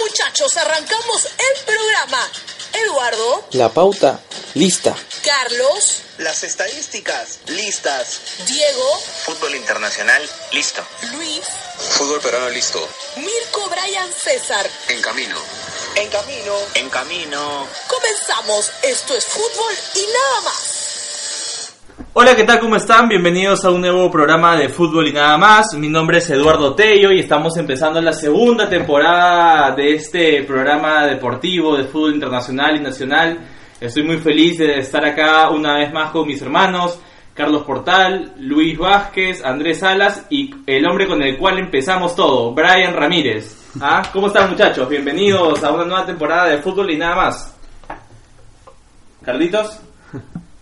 muchachos, arrancamos el programa. Eduardo, La pauta, lista. Carlos, Las estadísticas, listas. Diego, Fútbol internacional, listo. Luis, Fútbol peruano listo. Mirko, Brian, César. En camino. En camino. En camino. Comenzamos. Esto es fútbol y nada más. Hola, ¿qué tal? ¿Cómo están? Bienvenidos a un nuevo programa de fútbol y nada más. Mi nombre es Eduardo Tello y estamos empezando la segunda temporada de este programa deportivo de fútbol internacional y nacional. Estoy muy feliz de estar acá una vez más con mis hermanos, Carlos Portal, Luis Vázquez, Andrés Salas y el hombre con el cual empezamos todo, Brian Ramírez. ¿Ah? ¿Cómo están muchachos? Bienvenidos a una nueva temporada de fútbol y nada más. Carlitos.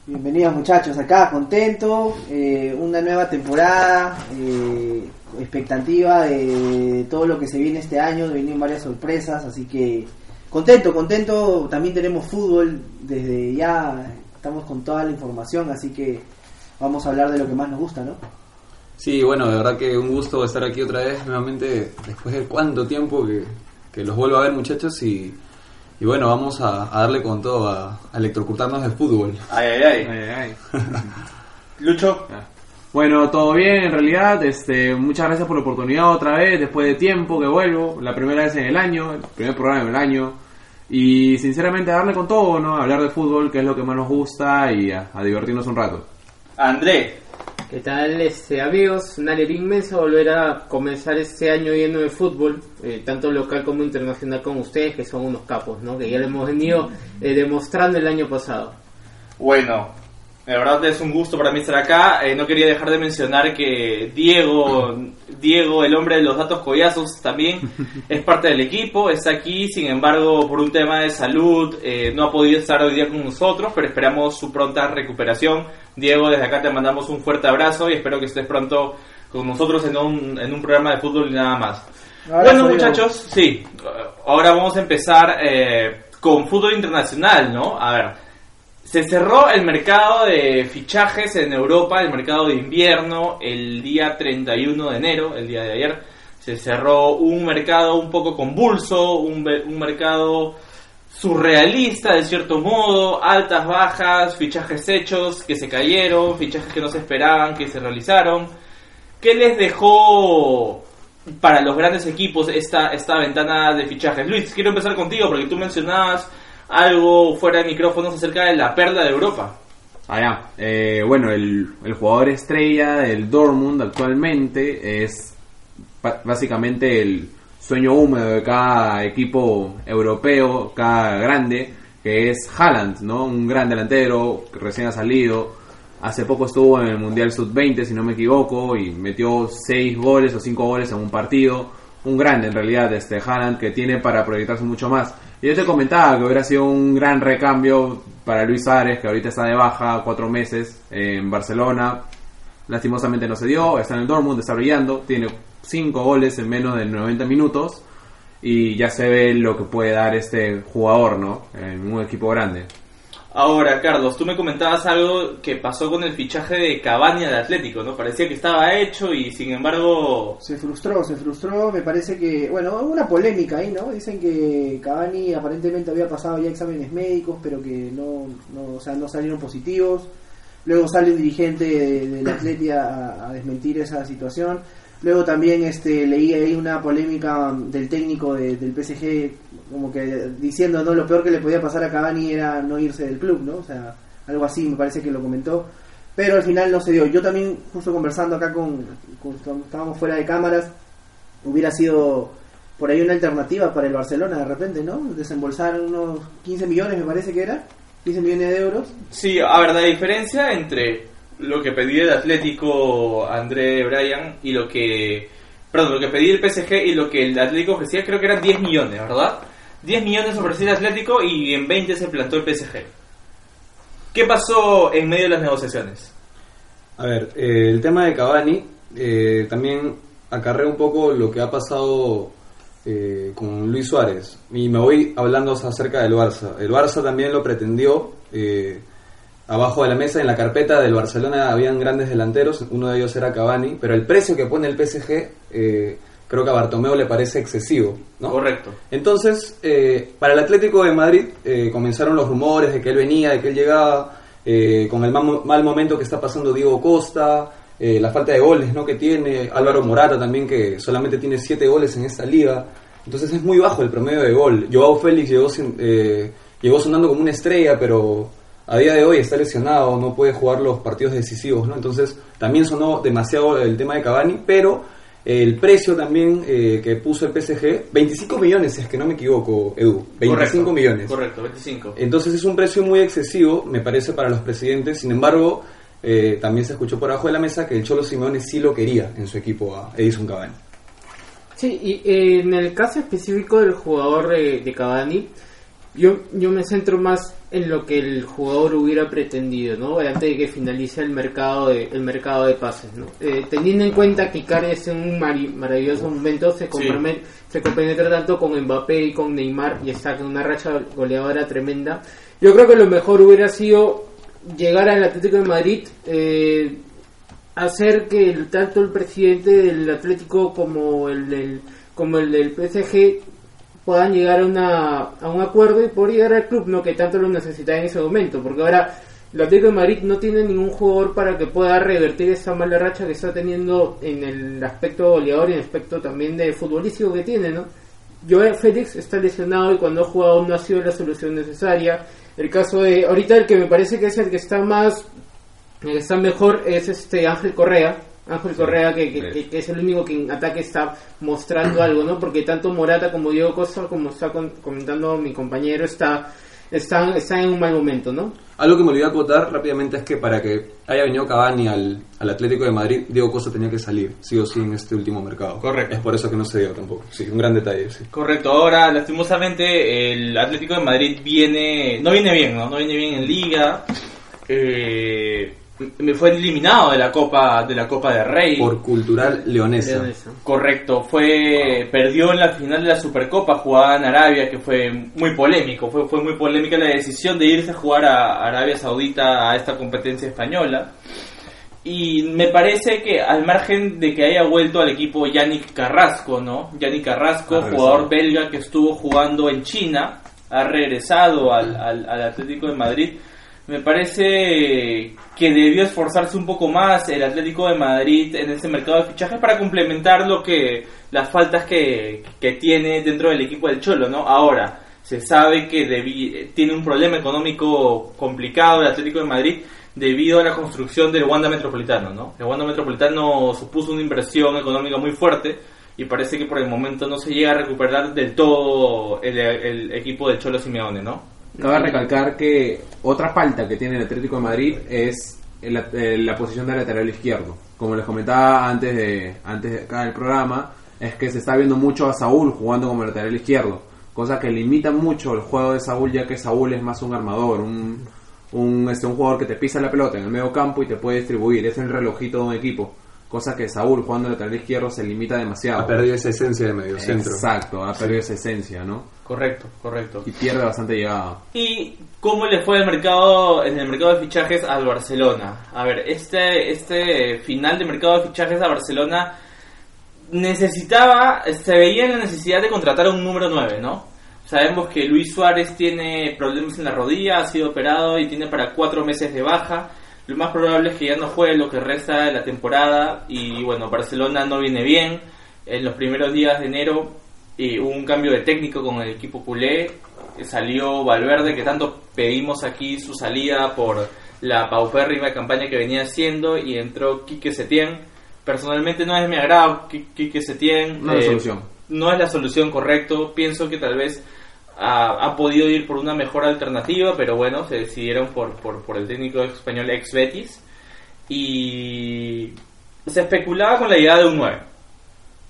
Bienvenidos muchachos, acá contento, eh, una nueva temporada, eh, expectativa de todo lo que se viene este año, vienen varias sorpresas, así que contento, contento, también tenemos fútbol desde ya, estamos con toda la información, así que vamos a hablar de lo que más nos gusta, ¿no? Sí, bueno, de verdad que un gusto estar aquí otra vez nuevamente después de cuánto tiempo que, que los vuelvo a ver muchachos y, y bueno, vamos a, a darle con todo, a, a electrocutarnos de fútbol. Ay, ay, ay. Lucho. Bueno, todo bien en realidad. Este, muchas gracias por la oportunidad otra vez, después de tiempo que vuelvo, la primera vez en el año, el primer programa del año. Y sinceramente darle con todo, ¿no? Hablar de fútbol, que es lo que más nos gusta, y a, a divertirnos un rato. André. ¿Qué tal, este, amigos? Una alegría inmensa volver a comenzar este año lleno de fútbol, eh, tanto local como internacional con ustedes, que son unos capos, ¿no? Que ya lo hemos venido eh, demostrando el año pasado. Bueno, de verdad es un gusto para mí estar acá. Eh, no quería dejar de mencionar que Diego, Diego, el hombre de los datos collazos, también es parte del equipo. Está aquí, sin embargo, por un tema de salud, eh, no ha podido estar hoy día con nosotros, pero esperamos su pronta recuperación. Diego, desde acá te mandamos un fuerte abrazo y espero que estés pronto con nosotros en un, en un programa de fútbol y nada más. Ahora bueno, muchachos, sí, ahora vamos a empezar eh, con fútbol internacional, ¿no? A ver, se cerró el mercado de fichajes en Europa, el mercado de invierno, el día 31 de enero, el día de ayer. Se cerró un mercado un poco convulso, un, mercado surrealista de cierto modo, altas, bajas, fichajes hechos que se cayeron, fichajes que no se esperaban, que se realizaron. ¿Qué les dejó para los grandes equipos esta, esta ventana de fichajes? Luis, quiero empezar contigo porque tú mencionabas algo fuera de micrófonos acerca de la perla de Europa. Ah, ya. Eh, bueno, el, el jugador estrella del Dortmund actualmente es básicamente el sueño húmedo de cada equipo europeo, cada grande, que es Haaland, ¿no? Un gran delantero que recién ha salido. Hace poco estuvo en el Mundial Sub-20, si no me equivoco, y metió 6 goles o 5 goles en un partido. Un grande en realidad, este Haaland, que tiene para proyectarse mucho más. Y yo te comentaba que hubiera sido un gran recambio para Luis Suárez, que ahorita está de baja cuatro meses en Barcelona. Lastimosamente no se dio, está en el Dortmund, está brillando, tiene cinco goles en menos de 90 minutos y ya se ve lo que puede dar este jugador, ¿no? En un equipo grande. Ahora, Carlos, tú me comentabas algo que pasó con el fichaje de Cavani al Atlético, ¿no? Parecía que estaba hecho y sin embargo... Se frustró, se frustró, me parece que, bueno, hubo una polémica ahí, ¿no? Dicen que Cavani aparentemente había pasado ya exámenes médicos, pero que no, no, o sea, no salieron positivos. Luego sale un dirigente de- del Atleti a, a desmentir esa situación. Luego también este leí ahí una polémica del técnico de- del PSG, como que diciendo, no, lo peor que le podía pasar a Cavani era no irse del club, ¿no? O sea, algo así me parece que lo comentó. Pero al final no se dio. Yo también, justo conversando acá con, con- estábamos fuera de cámaras, hubiera sido por ahí una alternativa para el Barcelona de repente, ¿no? Desembolsar unos 15 millones, me parece que era. 15 millones de euros. Sí, a ver, la diferencia entre lo que pedía el Atlético André Bryan y lo que... Perdón, lo que pedía el PSG y lo que el Atlético ofrecía creo que eran 10 millones, ¿verdad? 10 millones ofrecía el Atlético y en 20 se plantó el PSG. ¿Qué pasó en medio de las negociaciones? A ver, eh, el tema de Cavani eh, también acarrea un poco lo que ha pasado eh, con Luis Suárez. Y me voy hablando acerca del Barça. El Barça también lo pretendió. eh, abajo de la mesa, en la carpeta del Barcelona, habían grandes delanteros. Uno de ellos era Cavani. Pero el precio que pone el PSG eh, creo que a Bartomeu le parece excesivo, ¿no? Correcto. Entonces, eh, para el Atlético de Madrid eh, comenzaron los rumores de que él venía, de que él llegaba, eh, con el mal, mal momento que está pasando Diego Costa, eh, la falta de goles ¿no? que tiene, Álvaro Morata también que solamente tiene 7 goles en esta liga, entonces es muy bajo el promedio de gol. Joao Félix llegó, sin- eh, llegó sonando como una estrella, pero a día de hoy está lesionado, no puede jugar los partidos decisivos, ¿no? Entonces también sonó demasiado el tema de Cavani, pero el precio también eh, que puso el PSG, 25 millones, si es que no me equivoco, Edu, 25 Correcto, millones. Correcto, 25. Entonces es un precio muy excesivo, me parece, para los presidentes. Sin embargo, eh, también se escuchó por abajo de la mesa que el Cholo Simeone sí lo quería en su equipo a Edison Cavani. Sí, y eh, en el caso específico del jugador de, de Cavani, yo, yo me centro más en lo que el jugador hubiera pretendido, ¿no? Antes de que finalice el mercado de, el mercado de pases, ¿no? Eh, teniendo en cuenta que Icardi en un maravilloso momento se, se compenetra tanto con Mbappé y con Neymar y está en una racha goleadora tremenda, yo creo que lo mejor hubiera sido llegar al Atlético de Madrid, eh, hacer que el, tanto el presidente del Atlético como el del, como el del PSG puedan llegar a, una, a un acuerdo y poder llegar al club, no que tanto lo necesitaba en ese momento, porque ahora el Atlético de Madrid no tiene ningún jugador para que pueda revertir esa mala racha que está teniendo en el aspecto goleador y en el aspecto también de futbolístico que tiene, ¿no? Joel Félix está lesionado y cuando ha jugado no ha sido la solución necesaria. El caso de, ahorita el que me parece que es el que está más el que está mejor es este Ángel Correa. Ángel Correa, que, que- que- que es el único que en ataque está mostrando algo, ¿no? Porque tanto Morata como Diego Costa, como está con- comentando mi compañero, está, están, están en un mal momento, ¿no? Algo que me olvidé acotar rápidamente es que para que haya venido Cavani al, al Atlético de Madrid, Diego Costa tenía que salir, sí o sí, en este último mercado. Correcto. Es por eso que no se dio tampoco. Sí, un gran detalle, sí. Correcto, ahora lastimosamente el Atlético de Madrid viene, no viene bien, ¿no? No viene bien en liga. Eh, fue eliminado de la Copa de la Copa de Rey. Por cultural leonesa. Leonesa. Correcto, fue perdió en la final de la Supercopa jugada en Arabia, que fue muy polémico, fue, fue muy polémica la decisión de irse a jugar a Arabia Saudita a esta competencia española. Y me parece que al margen de que haya vuelto al equipo Yannick Carrasco, ¿no? Yannick Carrasco, jugador belga que estuvo jugando en China, ha regresado al, al- al Atlético de Madrid. Me parece que debió esforzarse un poco más el Atlético de Madrid en ese mercado de fichajes para complementar lo que las faltas que, que tiene dentro del equipo del Cholo, ¿no? Ahora, se sabe que tiene un problema económico complicado el Atlético de Madrid debido a la construcción del Wanda Metropolitano, ¿no? El Wanda Metropolitano supuso una inversión económica muy fuerte y parece que por el momento no se llega a recuperar del todo el, el equipo del Cholo Simeone, ¿no? Cabe recalcar que otra falta que tiene el Atlético de Madrid es el- la posición de lateral izquierdo. Como les comentaba antes de antes de acá del programa, es que se está viendo mucho a Saúl jugando como lateral izquierdo, cosa que limita mucho el juego de Saúl, ya que Saúl es más un armador, un, un, este, un jugador que te pisa la pelota en el medio campo y te puede distribuir, es el relojito de un equipo, cosa que Saúl jugando lateral izquierdo se limita demasiado. Ha perdido esa esencia de medio centro. Exacto, ha perdido esa esencia, ¿no? Correcto, correcto. Y pierde bastante llegada. ¿Y cómo le fue el mercado, en el mercado de fichajes al Barcelona? A ver, este, este final de mercado de fichajes a Barcelona necesitaba, se veía la necesidad de contratar a un número 9, ¿no? Sabemos que Luis Suárez tiene problemas en la rodilla, ha sido operado y tiene para cuatro meses de baja. Lo más probable es que ya no juegue lo que resta de la temporada y bueno, Barcelona no viene bien. En los primeros días de enero y hubo un cambio de técnico con el equipo culé. Salió Valverde, que tanto pedimos aquí su salida por la paupérrima campaña que venía haciendo, y entró Quique Setién. Personalmente no es de mi agrado Qui- Quique Setién. No es la Eh, solución. No es la solución correcto. Pienso que tal vez ha, ha podido ir por una mejor alternativa, pero bueno, se decidieron por, por, por el técnico español ex Betis. Y se especulaba con la llegada de un 9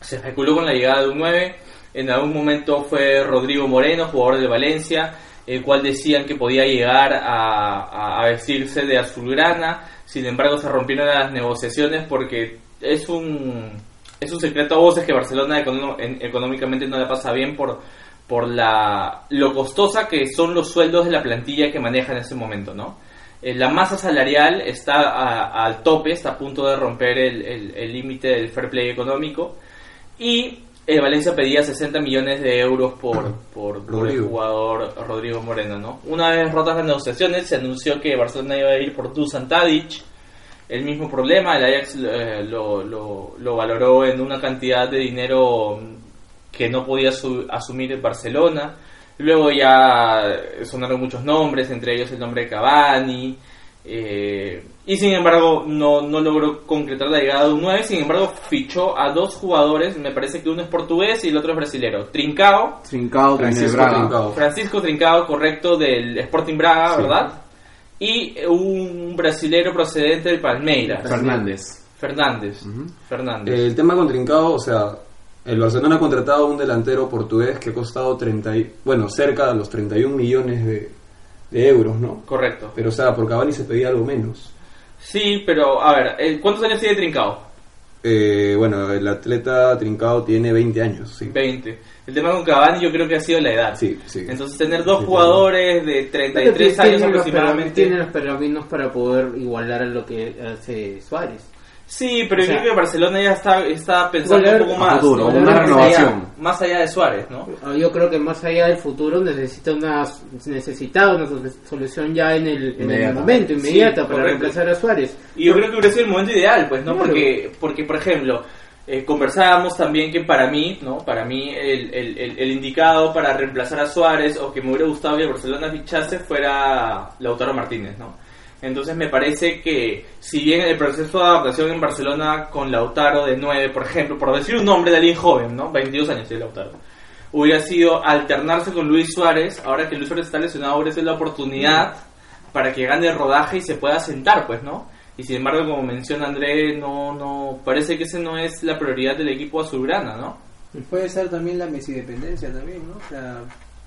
se especuló con la llegada de un 9. En algún momento fue Rodrigo Moreno, jugador de Valencia, el cual decían que podía llegar a, a- vestirse de azulgrana. Sin embargo, se rompieron las negociaciones porque es un, es un secreto a voces que Barcelona en- económicamente no le pasa bien por, por la, lo costosa que son los sueldos de la plantilla que maneja en ese momento, ¿no? Eh, La masa salarial está al tope, está a punto de romper el límite del fair play económico. Y El Valencia pedía 60 millones de euros por, por, por el jugador Rodrigo Moreno, ¿no? Una vez rotas las negociaciones, se anunció que Barcelona iba a ir por Dusan Tadic. El mismo problema, el Ajax eh, lo, lo, lo valoró en una cantidad de dinero que no podía su- asumir el Barcelona. Luego ya sonaron muchos nombres, entre ellos el nombre de Cavani. eh, y sin embargo no, no logró concretar la llegada de un 9. Sin embargo fichó a dos jugadores, me parece que uno es portugués y el otro es brasilero. Trincao, de Francisco Braga. Trincao. Francisco Trincao, correcto, del Sporting Braga, Sí. ¿verdad? Y un brasilero procedente del Palmeiras. Fernández. Fernández. Fernández. El tema con Trincao, o sea, el Barcelona ha contratado a un delantero portugués que ha costado 30, y- bueno, cerca de los 31 millones de, de euros, ¿no? Correcto. Pero, o sea, por Cavani se pedía algo menos. Sí, pero a ver, eh, ¿cuántos años tiene Trincao? Eh, bueno, el atleta Trincao tiene 20 años, sí. 20. El tema con Cavani yo creo que ha sido la edad. Sí, sí. Entonces tener dos Sí, jugadores de 33 años aproximadamente. tiene los pergaminos para poder igualar a lo que hace Suárez. Sí, pero O yo sea, creo que Barcelona ya está, está pensando golear un poco más. futuro, ¿no? una allá- renovación. más allá de Suárez, ¿no? Ah, Yo creo que más allá del futuro necesita una necesita una sol- solución ya en el, en el Inmediata. momento, inmediata, Sí, para correcto. reemplazar a Suárez. Y yo creo que hubiera sido el momento ideal, pues, ¿no? Claro. Porque, porque por ejemplo, eh, conversábamos también que para mí, ¿no? Para mí el, el, el- el indicado para reemplazar a Suárez o que me hubiera gustado que el Barcelona fichase fuera Lautaro Martínez, ¿no? Entonces me parece que si bien el proceso de adaptación en Barcelona con Lautaro de 9, por ejemplo, por decir un nombre de alguien joven, ¿no? 22 años tiene Lautaro. Hubiera sido alternarse con Luis Suárez, ahora que Luis Suárez está lesionado, hubiera sido la oportunidad para que gane rodaje y se pueda sentar, pues, ¿no? Y sin embargo, como menciona André, no, no, parece que ese no es la prioridad del equipo azulgrana, ¿no? Puede ser también la Messi dependencia también, ¿no? O sea,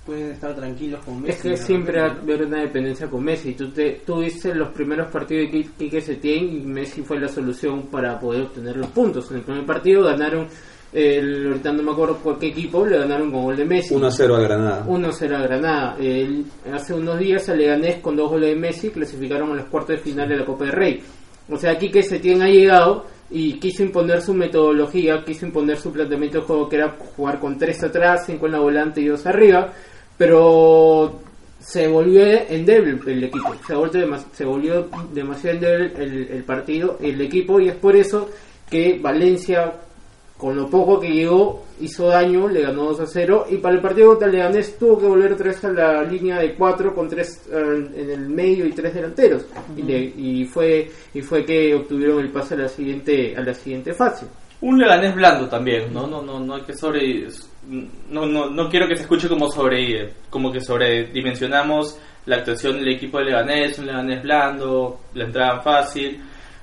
pueden estar tranquilos con Messi. Es que siempre va a haber una dependencia con Messi. Tú, te, tú viste los primeros partidos de Qui- Quique Setién y Messi fue la solución para poder obtener los puntos. En el primer partido ganaron, el, ahorita no me acuerdo por qué equipo, le ganaron con gol de Messi. 1-0 a Granada. 1-0 a Granada. El- hace unos días a Leganés con dos goles de Messi clasificaron a los cuartos de final de la Copa del Rey. O sea, Quique Setién ha llegado y quiso imponer su metodología, quiso imponer su planteamiento de juego que era jugar con tres atrás, cinco en la volante y dos arriba, pero se volvió endeble el equipo, se volvió, demas- se volvió demasiado endeble el, el partido, el equipo y es por eso que Valencia con lo poco que llegó hizo daño, le ganó 2 a 0 y para el partido contra Leganés tuvo que volver otra vez a la línea de 4 con 3 en el medio y 3 delanteros y, le- y fue y fue que obtuvieron el pase a la siguiente a la siguiente fase. Un Leganés blando también, ¿no? No, no, no hay que sobre... No, no, no quiero que se escuche como sobre... Como que sobredimensionamos la actuación del equipo de Leganés, un Leganés blando, la entrada fácil...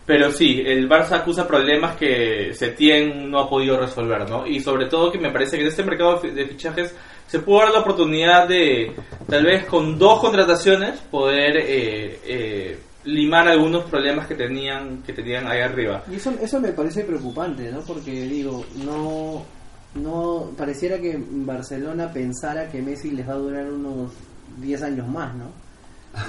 Pero sí, el Barça acusa problemas que Setien no ha podido resolver, ¿no? Y sobre todo que me parece que en este mercado de fichajes se pudo dar la oportunidad de, tal vez con dos contrataciones, poder eh, eh, limar algunos problemas que tenían que tenían ahí arriba. Y eso, eso me parece preocupante, ¿no? Porque digo, no, no pareciera que Barcelona pensara que Messi les va a durar unos 10 años más, ¿no?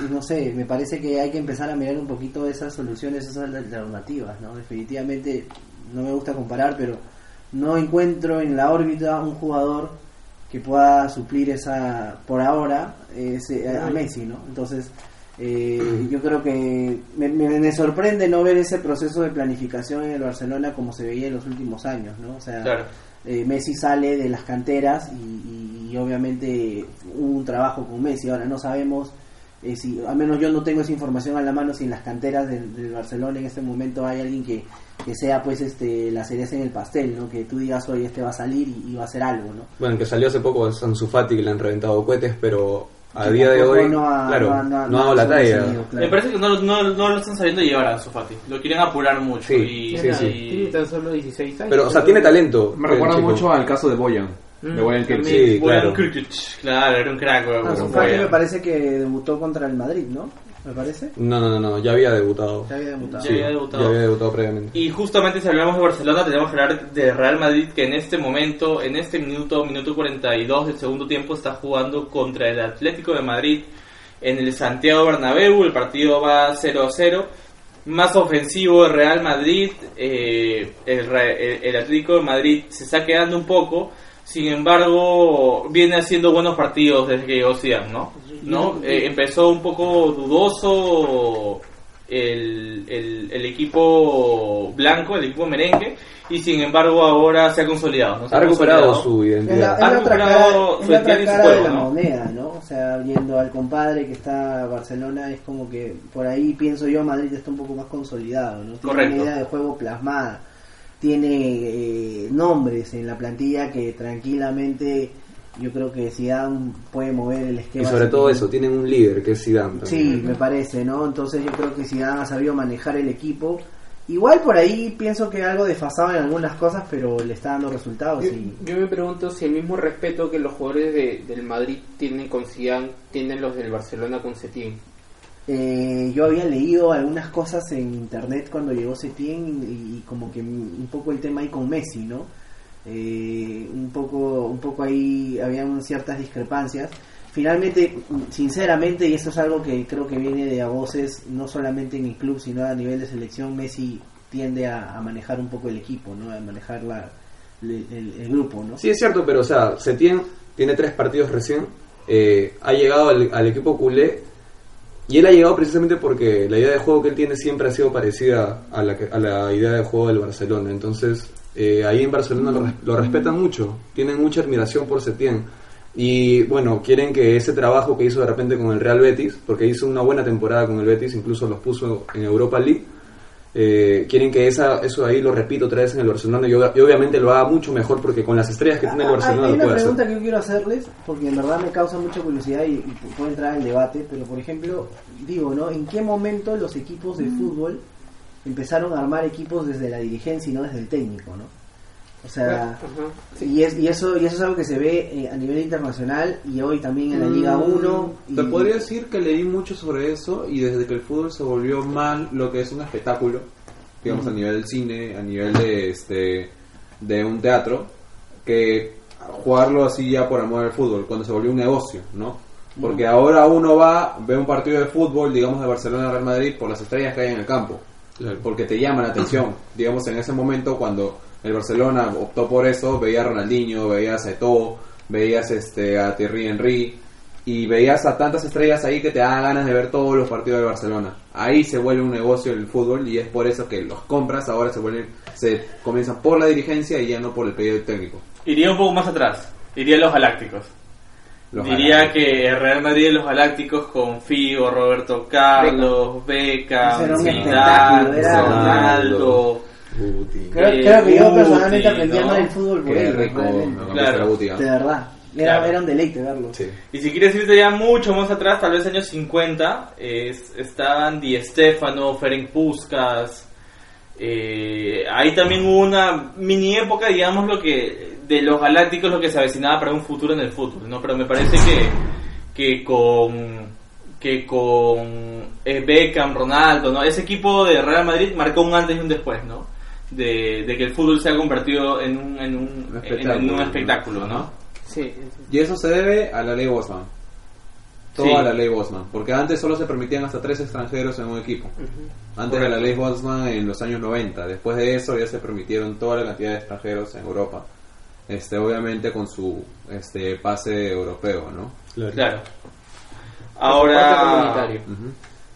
Y no sé, me parece que hay que empezar a mirar un poquito esas soluciones, esas alternativas, ¿no? Definitivamente, no me gusta comparar, pero no encuentro en la órbita un jugador que pueda suplir esa, por ahora, ese, a Messi, ¿no? Entonces, eh, yo creo que me, me- me sorprende no ver ese proceso de planificación en el Barcelona como se veía en los últimos años, ¿no? O sea, Claro. Eh, Messi sale de las canteras y, obviamente hubo un trabajo con Messi. Ahora no sabemos eh, si, al menos yo no tengo esa información a la mano, si en las canteras del, Barcelona en este momento hay alguien que, que sea pues este la cereza en el pastel, ¿no? Que tú digas, oye, este va a salir y, va a hacer algo, ¿no? Bueno, que salió hace poco es Ansu Fati que le han reventado cohetes, pero a Que dado de hoy, no ha- claro, no ha- no, no ha- ha no dado ha la talla. claro. Me parece que no, no, no lo están sabiendo llevar a Sofati. Lo quieren apurar mucho. Sí, y, sí, sí. y- Tiene tan solo 16 años. Pero, o sea, tiene talento. Me recuerda mucho al caso de Boyan. Mm, de Boyan Kirch. también. Sí, Boyan claro. Krkic, claro, era un crack. Ah, Sofati Boyan. me parece que debutó contra el Madrid, ¿no? Me parece. No, no, no, no, ya había debutado. Ya había debutado. Ya había debutado. Ya había debutado previamente. Y justamente si hablamos de Barcelona, tenemos que hablar de Real Madrid, que en este momento, en este minuto, minuto 42 del segundo tiempo, está jugando contra el Atlético de Madrid en el Santiago Bernabéu. El partido va 0 a 0. más ofensivo el Real Madrid, eh, el, Re- el- el Atlético de Madrid se está quedando un poco, sin embargo viene haciendo buenos partidos desde que llegó Zidane, ¿no? ¿No? Eh, empezó un poco dudoso el, el, el equipo blanco, el equipo merengue, y sin embargo ahora se ha consolidado. ¿no? Se Ha recuperado consolidado. su Es la, identidad. la Ha cara, recuperado es su identidad y su cara juego, de la ¿no? moneda, ¿no? O sea, viendo al compadre que está Barcelona, es como que por ahí pienso yo Madrid está un poco más consolidado, ¿no? Tiene Correcto. una idea de juego plasmada, tiene eh, nombres en la plantilla que tranquilamente yo creo que Zidane puede mover el Y esquema. sobre sin todo eso, tienen un líder que es Zidane. Sí, también. me parece, ¿no? Entonces yo creo que Zidane ha sabido manejar el equipo. Igual por ahí pienso que algo desfasado en algunas cosas, pero le está dando resultados. Yo, y... yo me pregunto si el mismo respeto que los jugadores de- del Madrid tienen con Zidane tienen los del Barcelona con Setién. Eh, yo había leído algunas cosas en internet cuando llegó Setién y, y como que un poco el tema ahí con Messi, ¿no? Eh, un poco un poco ahí habían ciertas discrepancias. Finalmente, sinceramente, y eso es algo que creo que viene de a voces, no solamente en el club, sino a nivel de selección, Messi tiende a, manejar un poco el equipo, ¿no? A manejar la, el, grupo, ¿no? Sí, es cierto, pero o sea, Setién tiene tres partidos recién, eh, ha llegado al, al equipo culé y él ha llegado precisamente porque la idea de juego que él tiene siempre ha sido parecida a la, a la idea de juego del Barcelona. Entonces, eh, ahí en Barcelona lo, res- lo respetan mucho, tienen mucha admiración por Setién. Y bueno, quieren que ese trabajo que hizo de repente con el Real Betis, porque hizo una buena temporada con el Betis, incluso los puso en Europa League, eh, quieren que esa, eso ahí lo repito otra vez en el Barcelona y, y obviamente lo haga mucho mejor porque con las estrellas que tiene el Ah, Barcelona Hay lo una puede hacer. pregunta que yo quiero hacerles, porque en verdad me causa mucha curiosidad y, y puedo entrar en debate, pero por ejemplo, digo, ¿no? ¿En qué momento los equipos de fútbol empezaron a armar equipos desde la dirigencia y no desde el técnico, ¿no? O sea, Ajá. y, es, y, eso, y eso es algo que se ve eh, a nivel internacional y hoy también en la Liga 1. y- Mm, Te podría decir que leí mucho sobre eso y desde que el fútbol se volvió mal lo que es un espectáculo, digamos a nivel del cine, a nivel de este de un teatro, que jugarlo así ya por amor al fútbol, cuando se volvió un negocio, ¿no? Porque ahora uno va, ve un partido de fútbol, digamos de Barcelona Real Madrid, por las estrellas que hay en el campo, porque te llama la atención. digamos en ese momento cuando el Barcelona optó por eso, veías a Ronaldinho, veías a Eto'o, veías este, a Thierry Henry y veías a tantas estrellas ahí que te dan ganas de ver todos los partidos de Barcelona. Ahí se vuelve un negocio el fútbol y es por eso que los compras ahora se vuelven, se comienzan por la dirigencia y ya no por el pedido técnico. Iría un poco más atrás, iría a los Galácticos. Los Diría Galácticos. que el Real Madrid y los Galácticos con Figo, Roberto Carlos, Beckham, un Zidane, Ronaldo. Guti. Creo, Eh, creo que yo personalmente aprendí a ¿no? amar el fútbol por rico, Claro. De verdad. Era, Claro. era un deleite verlo. Sí. Y si quieres irte ya mucho más atrás, tal vez años 50, es, estaban Di Stefano, Ferenc Puskas. eh, ahí también hubo una mini época, digamos, lo que de los galácticos, lo que se avecinaba para un futuro en el fútbol, ¿no? Pero me parece que, que con que con eh, Beckham, Ronaldo, ¿no? Ese equipo de Real Madrid marcó un antes y un después, ¿no? De, de que el fútbol se ha convertido en un, en un, espectáculo, en un espectáculo, ¿no? Sí, Y eso se debe a la ley Bosman. Todo Sí. a la ley Bosman. Porque antes solo se permitían hasta tres extranjeros en un equipo. Antes de la ley Bosman en los años 90. Después de eso ya se permitieron toda la cantidad de extranjeros en Europa. Este, obviamente con su este pase europeo, ¿no? Claro. Ahora,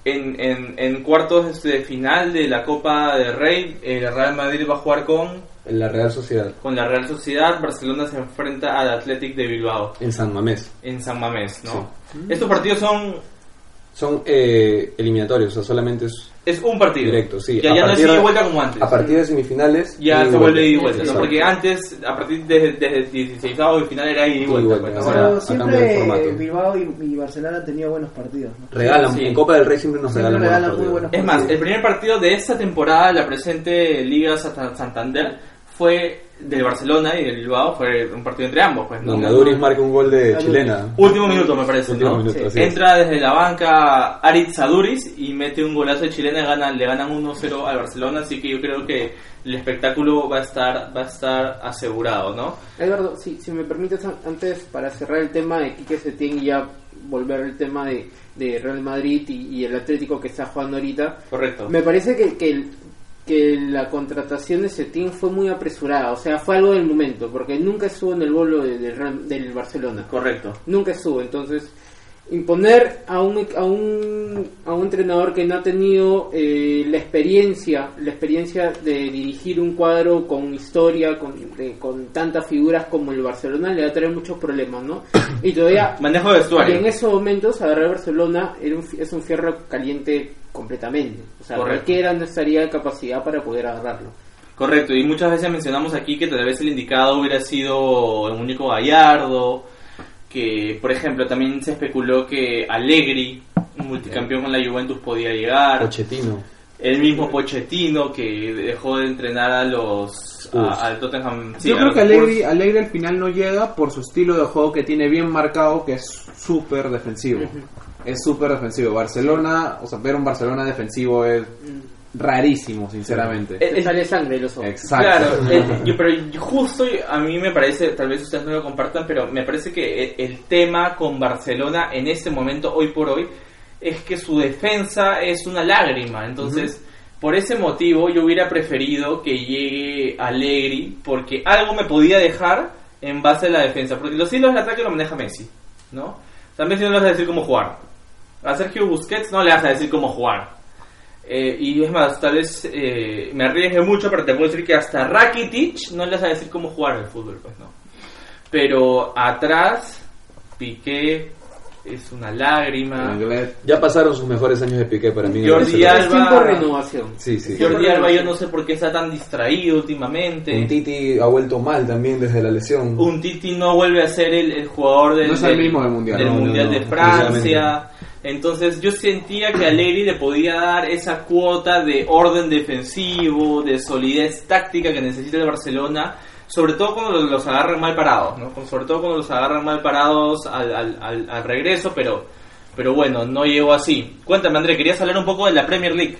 en, en, en cuartos de final de la Copa del Rey, el Real Madrid va a jugar con, En la Real Sociedad, con la Real Sociedad. Barcelona se enfrenta al Athletic de Bilbao en San Mamés. en San Mamés, ¿no? Estos partidos son. Son eh, eliminatorios, o sea, solamente es Es un partido. directo, sí. Ya, ya no es ida y vuelta como antes. A partir de semifinales. ya se vuelve ida y vuelta, ¿no? Exacto. Porque antes, a partir de, desde el 16 y final era ida y vuelta. pues, ¿no? ahora- siempre formato. Bilbao y, y Barcelona han tenido buenos partidos. ¿no? Regalan, Sí. en Copa del Rey siempre nos Siempre regalan, regalan buenos muy partidos. buenos Es más, el primer partido de esta temporada, la presente Liga Santa- Santander, fue del Barcelona y del Bilbao fue un partido entre ambos, pues, ¿no? Marca un gol de chilena. Último minuto me parece, Último ¿no? minuto, Sí. Entra desde la banca Aritz Aduris y mete un golazo de chilena y ganan, le ganan 1-0 al Barcelona, así que yo creo que el espectáculo va a estar, va a estar asegurado, ¿no? Eduardo, sí, si me permites an- antes para cerrar el tema de Quique Setién y ya volver al tema de, de Real Madrid y, y el Atlético que está jugando ahorita, Correcto. me parece que, que, el- que la contratación de Setién fue muy apresurada, o sea, fue algo del momento, porque nunca estuvo en el bolo de- del Barcelona. Correcto. Nunca estuvo, entonces imponer a un, a un, a un entrenador que no ha tenido eh, la experiencia la experiencia de dirigir un cuadro con historia con, de- con tantas figuras como el Barcelona le va a traer muchos problemas ¿no? y todavía Manejo de vestuario. en esos momentos agarrar Barcelona era un es un fierro caliente completamente o sea Correcto. cualquiera no estaría en capacidad para poder agarrarlo Correcto, y muchas veces mencionamos aquí que tal vez el indicado hubiera sido el único Gallardo, que por ejemplo también se especuló que Allegri, un multicampeón con la Juventus, podía llegar. Pochettino. El mismo Pochettino que dejó de entrenar a los a- al Tottenham. sí, Yo creo que Spurs. Alegre al final no llega por su estilo de juego que tiene bien marcado, que es súper defensivo. Es súper defensivo. Barcelona, o sea, ver un Barcelona defensivo es rarísimo, sinceramente. Eh, Te sale sangre los ojos Exacto. Claro, yo- pero justo a mí me parece, tal vez ustedes no lo compartan, pero me parece que el, el tema con Barcelona en este momento, hoy por hoy, es que su defensa es una lágrima. Entonces, por ese motivo, yo hubiera preferido que llegue Allegri, porque algo me podía dejar en base a la defensa. Porque los hilos del ataque lo maneja Messi, ¿no? O sea, Messi no le vas a decir cómo jugar. A Sergio Busquets no le vas a decir cómo jugar. Eh, y es más, tal vez eh, me arriesgue mucho, pero te puedo decir que hasta Rakitic no le vas a decir cómo jugar el fútbol, pues no. Pero atrás, Piqué es una lágrima. Ya pasaron sus mejores años de Piqué para mí. Jordi Alba- tiempo de renovación Sí, sí. Jordi Alba yo no sé por qué está tan distraído últimamente. Un Titi ha vuelto mal también desde la lesión. Un Titi no vuelve a ser el, el jugador del, No es el mismo del Mundial. del no, Mundial no, de Francia. Entonces yo sentía que Allegri le podía dar esa cuota de orden defensivo, de solidez táctica que necesita el Barcelona, sobre todo cuando los, agarran mal parados, ¿no? Sobre todo cuando los agarran mal parados al, regreso, pero, pero bueno, no llegó así. Cuéntame André, querías hablar un poco de la Premier League.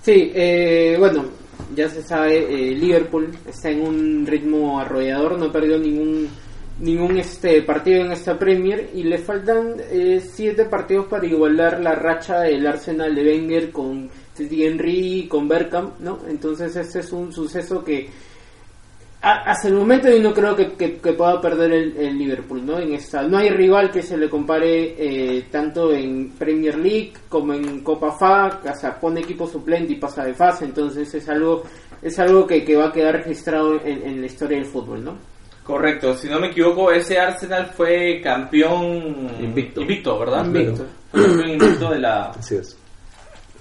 Sí, eh, bueno, ya se sabe, eh, Liverpool está en un ritmo arrollador, no ha perdido ningún ningún este partido en esta Premier y le faltan eh, siete partidos para igualar la racha del Arsenal de Wenger con Henry, con Bergkamp, ¿no? Entonces este es un suceso que a- hasta el momento yo no creo que, que- que pueda perder el, el Liverpool, ¿no? En esta no hay rival que se le compare eh, tanto en Premier League como en Copa FA, o sea, pone equipo suplente y pasa de fase, entonces es algo es algo que, que va a quedar registrado en, en la historia del fútbol, ¿no? Correcto, si no me equivoco, ese Arsenal fue campeón Invicto. invicto ¿verdad? Invicto. Fue campeón invicto de la, Así es.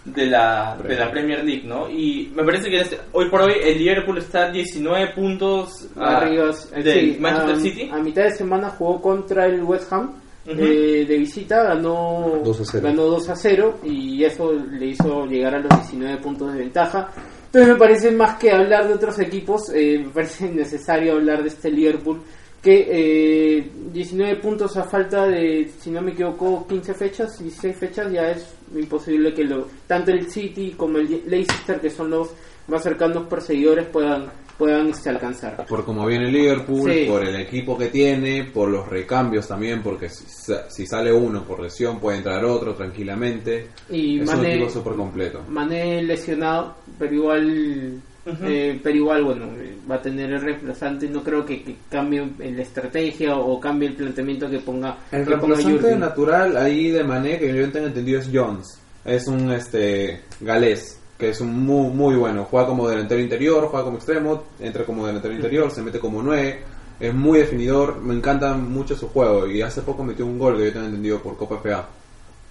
de la, de la Premier League, ¿no? Y me parece que este- hoy por hoy el Liverpool está a 19 puntos Arriba, eh, de sí, Manchester a, City. A mitad de semana jugó contra el West Ham eh, de visita, ganó 2 a 0. ganó 2 a 0 y eso le hizo llegar a los 19 puntos de ventaja. Entonces me parece más que hablar de otros equipos, eh, me parece necesario hablar de este Liverpool que eh, 19 puntos a falta de, si no me equivoco, 15 fechas, 16 fechas, ya es imposible que lo, tanto el City como el Leicester, que son los más cercanos perseguidores, puedan, puedan este, alcanzar. Por cómo viene Liverpool, Sí. por el equipo que tiene, por los recambios también, porque si, sa- si sale uno por lesión puede entrar otro tranquilamente. Y es un Mané- equipo súper completo. Mané lesionado, pero igual, eh, pero igual bueno, eh, va a tener el reemplazante. No creo que, que cambie la estrategia o, cambie el planteamiento que ponga. El que ponga reemplazante Jürgen. natural ahí de Mané, que yo tengo entendido, es Jones. Es un este galés, que es un muy, muy bueno. Juega como delantero interior, juega como extremo, entra como delantero interior, se mete como nueve. Es muy definidor, me encanta mucho su juego. Y hace poco metió un gol que yo tengo entendido por Copa FA.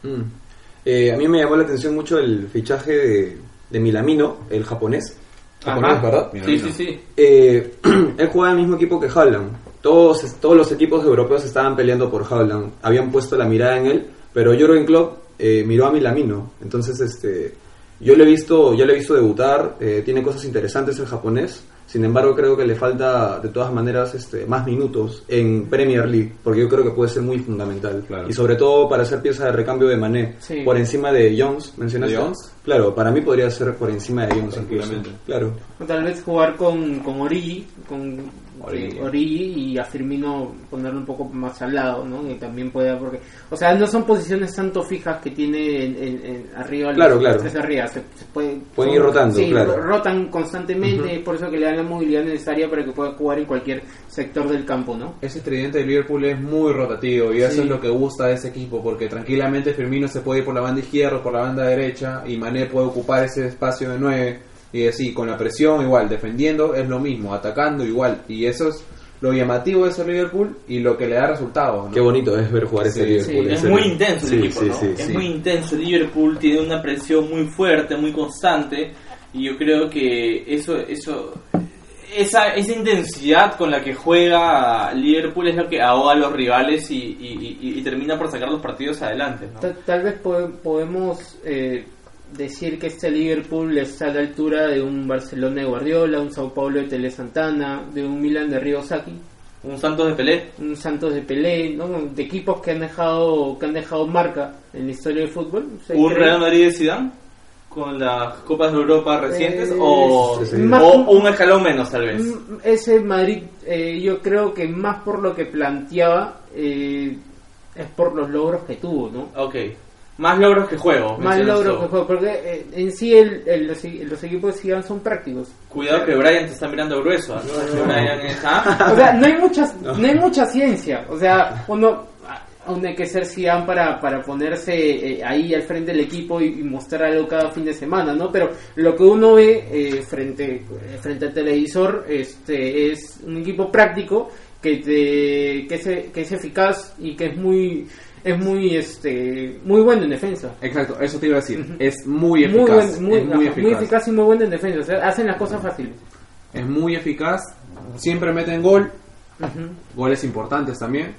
Mm. Eh, a mí me llamó la atención mucho el fichaje de, de Milamino, el japonés. Japonés, Ajá. ¿verdad? Sí, Milamino. sí, sí. Eh, él juega en el mismo equipo que Haaland. Todos, todos los equipos europeos estaban peleando por Haaland. Habían puesto la mirada en él, pero Jurgen Klopp eh, miró a Milamino. Entonces, este, yo le he visto, ya le he visto debutar. eh, tiene cosas interesantes el japonés. Sin embargo, creo que le falta de todas maneras este, más minutos en Premier League, porque yo creo que puede ser muy fundamental. Claro. Y sobre todo para ser pieza de recambio de Mané, Sí. por encima de Jones, ¿mencionaste? ¿De Jones? Claro, para mí podría ser por encima de Jones incluso. Tranquilamente. Claro. O Tal vez jugar con, con Origi, con Origi. eh, Origi y a Firmino ponerlo un poco más al lado, ¿no? Que también pueda, porque, o sea, no son posiciones tanto fijas que tiene en, en- en arriba, Claro, los claro. tres arriba, se, se puede- Pueden son- ir rotando, sí, claro. ro- rotan constantemente, es por eso que le dan la movilidad necesaria para que pueda jugar en cualquier sector del campo, ¿no? Ese tridente de Liverpool es muy rotativo y eso es lo que gusta de ese equipo porque tranquilamente Firmino se puede ir por la banda izquierda o por la banda derecha y Mané puede ocupar ese espacio de 9 y así con la presión igual, defendiendo es lo mismo, atacando igual y eso es lo llamativo de ese Liverpool y lo que le da resultados. ¿no? Qué bonito es ver jugar ese Sí, Liverpool. sí, Es muy intenso el Sí, equipo, sí, ¿no? sí, es sí. muy intenso. Liverpool tiene una presión muy fuerte, muy constante. Y yo creo que eso, eso, esa, esa intensidad con la que juega Liverpool es lo que ahoga a los rivales y, y- y- y termina por sacar los partidos adelante, ¿no? Ta- Tal vez po- podemos eh, decir que este Liverpool está a la altura de un Barcelona de Guardiola, un Sao Paulo de Tele Santana, de un Milan de Río Saki, Un Santos de Pelé. un Santos de Pelé, ¿no? de equipos que han dejado que han dejado marca en la historia del fútbol. Se un cree- Real Madrid de Zidane con las Copas de Europa recientes Eh, o, sí, sí. o un escalón menos tal vez. Mm, Ese Madrid, eh, yo creo que más por lo que planteaba, eh, es por los logros que tuvo, ¿no? Ok. Más logros que juego. Más logros que juego, porque eh, en sí el, el- los, los equipos de Zidane son prácticos. Cuidado que Brian te está mirando grueso. ¿ah? Brian ¿ah? O sea, no hay muchas, no hay mucha ciencia. O sea, uno aún hay que ser Zidane para, para ponerse eh, ahí al frente del equipo y, y mostrar algo cada fin de semana, ¿no? Pero lo que uno ve eh, frente eh, frente al televisor este es un equipo práctico que te, que es, que es eficaz y que es muy es muy este muy bueno en defensa. Exacto, eso te iba a decir. Es muy Muy, eficaz. buen- muy, es muy ajá, eficaz. muy eficaz y muy bueno en defensa. O sea, hacen las cosas fáciles. Es muy eficaz. Siempre meten gol. Goles importantes también.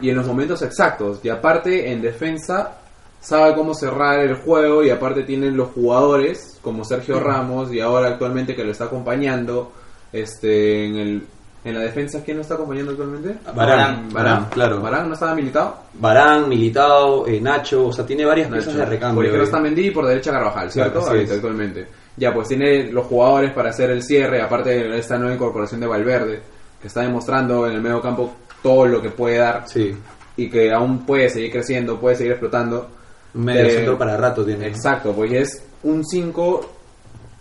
Y en los momentos exactos. Y aparte, en defensa, sabe cómo cerrar el juego. Y aparte, tienen los jugadores, como Sergio Ramos. Y ahora, actualmente, que lo está acompañando. Este, en el. En la defensa, ¿quién lo está acompañando actualmente? Barán, Barán, claro. Barán no estaba militado. Barán, Militao, eh, Nacho, o sea, tiene varias piezas de recambio. Por izquierda eh. está Mendy y por derecha Carvajal, ¿cierto? Claro, Ahorita, actualmente. Ya, pues tiene los jugadores para hacer el cierre, aparte de esta nueva incorporación de Valverde, que está demostrando en el medio campo todo lo que puede dar Sí, y que aún puede seguir creciendo, puede seguir explotando. medio Eh, centro para rato tiene. Exacto, pues es un 5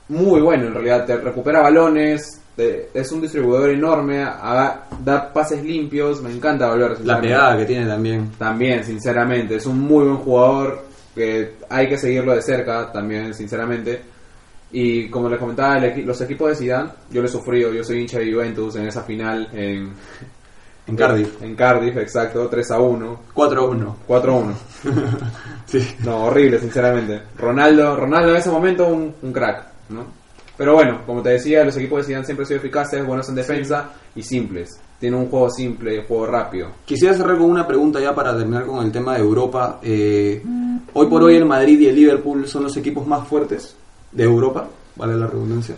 muy bueno en realidad, te recupera balones, es un distribuidor enorme, da pases limpios, me encanta Valverde. La pegada que tiene también. También, sinceramente, es un muy buen jugador que hay que seguirlo de cerca también, sinceramente. Y como les comentaba, el los equipos de Zidane, yo lo he sufrido, yo soy hincha de Juventus en esa final en, En Cardiff. En Cardiff, exacto, 3 a 1, 4-1. 4 a 1. Sí. No, horrible, sinceramente. Ronaldo, Ronaldo en ese momento un, un crack, ¿no? Pero bueno, como te decía, los equipos de Zidane siempre han sido eficaces, buenos en defensa y simples. Tienen un juego simple, un juego rápido. Quisiera cerrar con una pregunta ya para terminar con el tema de Europa. Eh, hoy por hoy el Madrid y el Liverpool son los equipos más fuertes de Europa, vale la redundancia.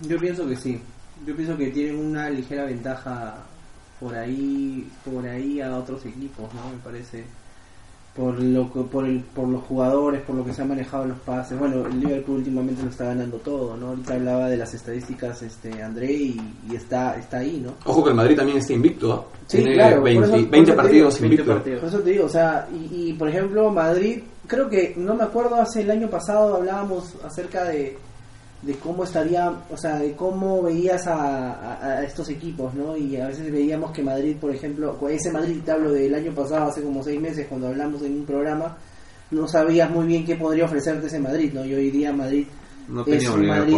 Yo pienso que sí. Yo pienso que tienen una ligera ventaja por ahí, por ahí a otros equipos, ¿no? Me parece. Por lo que, por el, por los jugadores, por lo que se han manejado los pases. Bueno, el Liverpool últimamente lo está ganando todo, ¿no? Ahorita hablaba de las estadísticas, este, André, y, y está, está ahí, ¿no? Ojo que el Madrid también está invicto, ¿ah? Sí, tiene claro, por 20, eso- por 20 eso te partidos digo, 20 invicto. partidos. Por eso te digo, o sea, y, y, por ejemplo, Madrid, creo que, no me acuerdo, hace el año pasado hablábamos acerca de, de cómo estaría, o sea, de cómo veías a, a- a estos equipos, ¿no? Y a veces veíamos que Madrid, por ejemplo, ese Madrid, te hablo del año pasado, hace como seis meses, cuando hablamos en un programa, no sabías muy bien qué podría ofrecerte ese Madrid, ¿no? Y hoy día Madrid No es tenía un Madrid.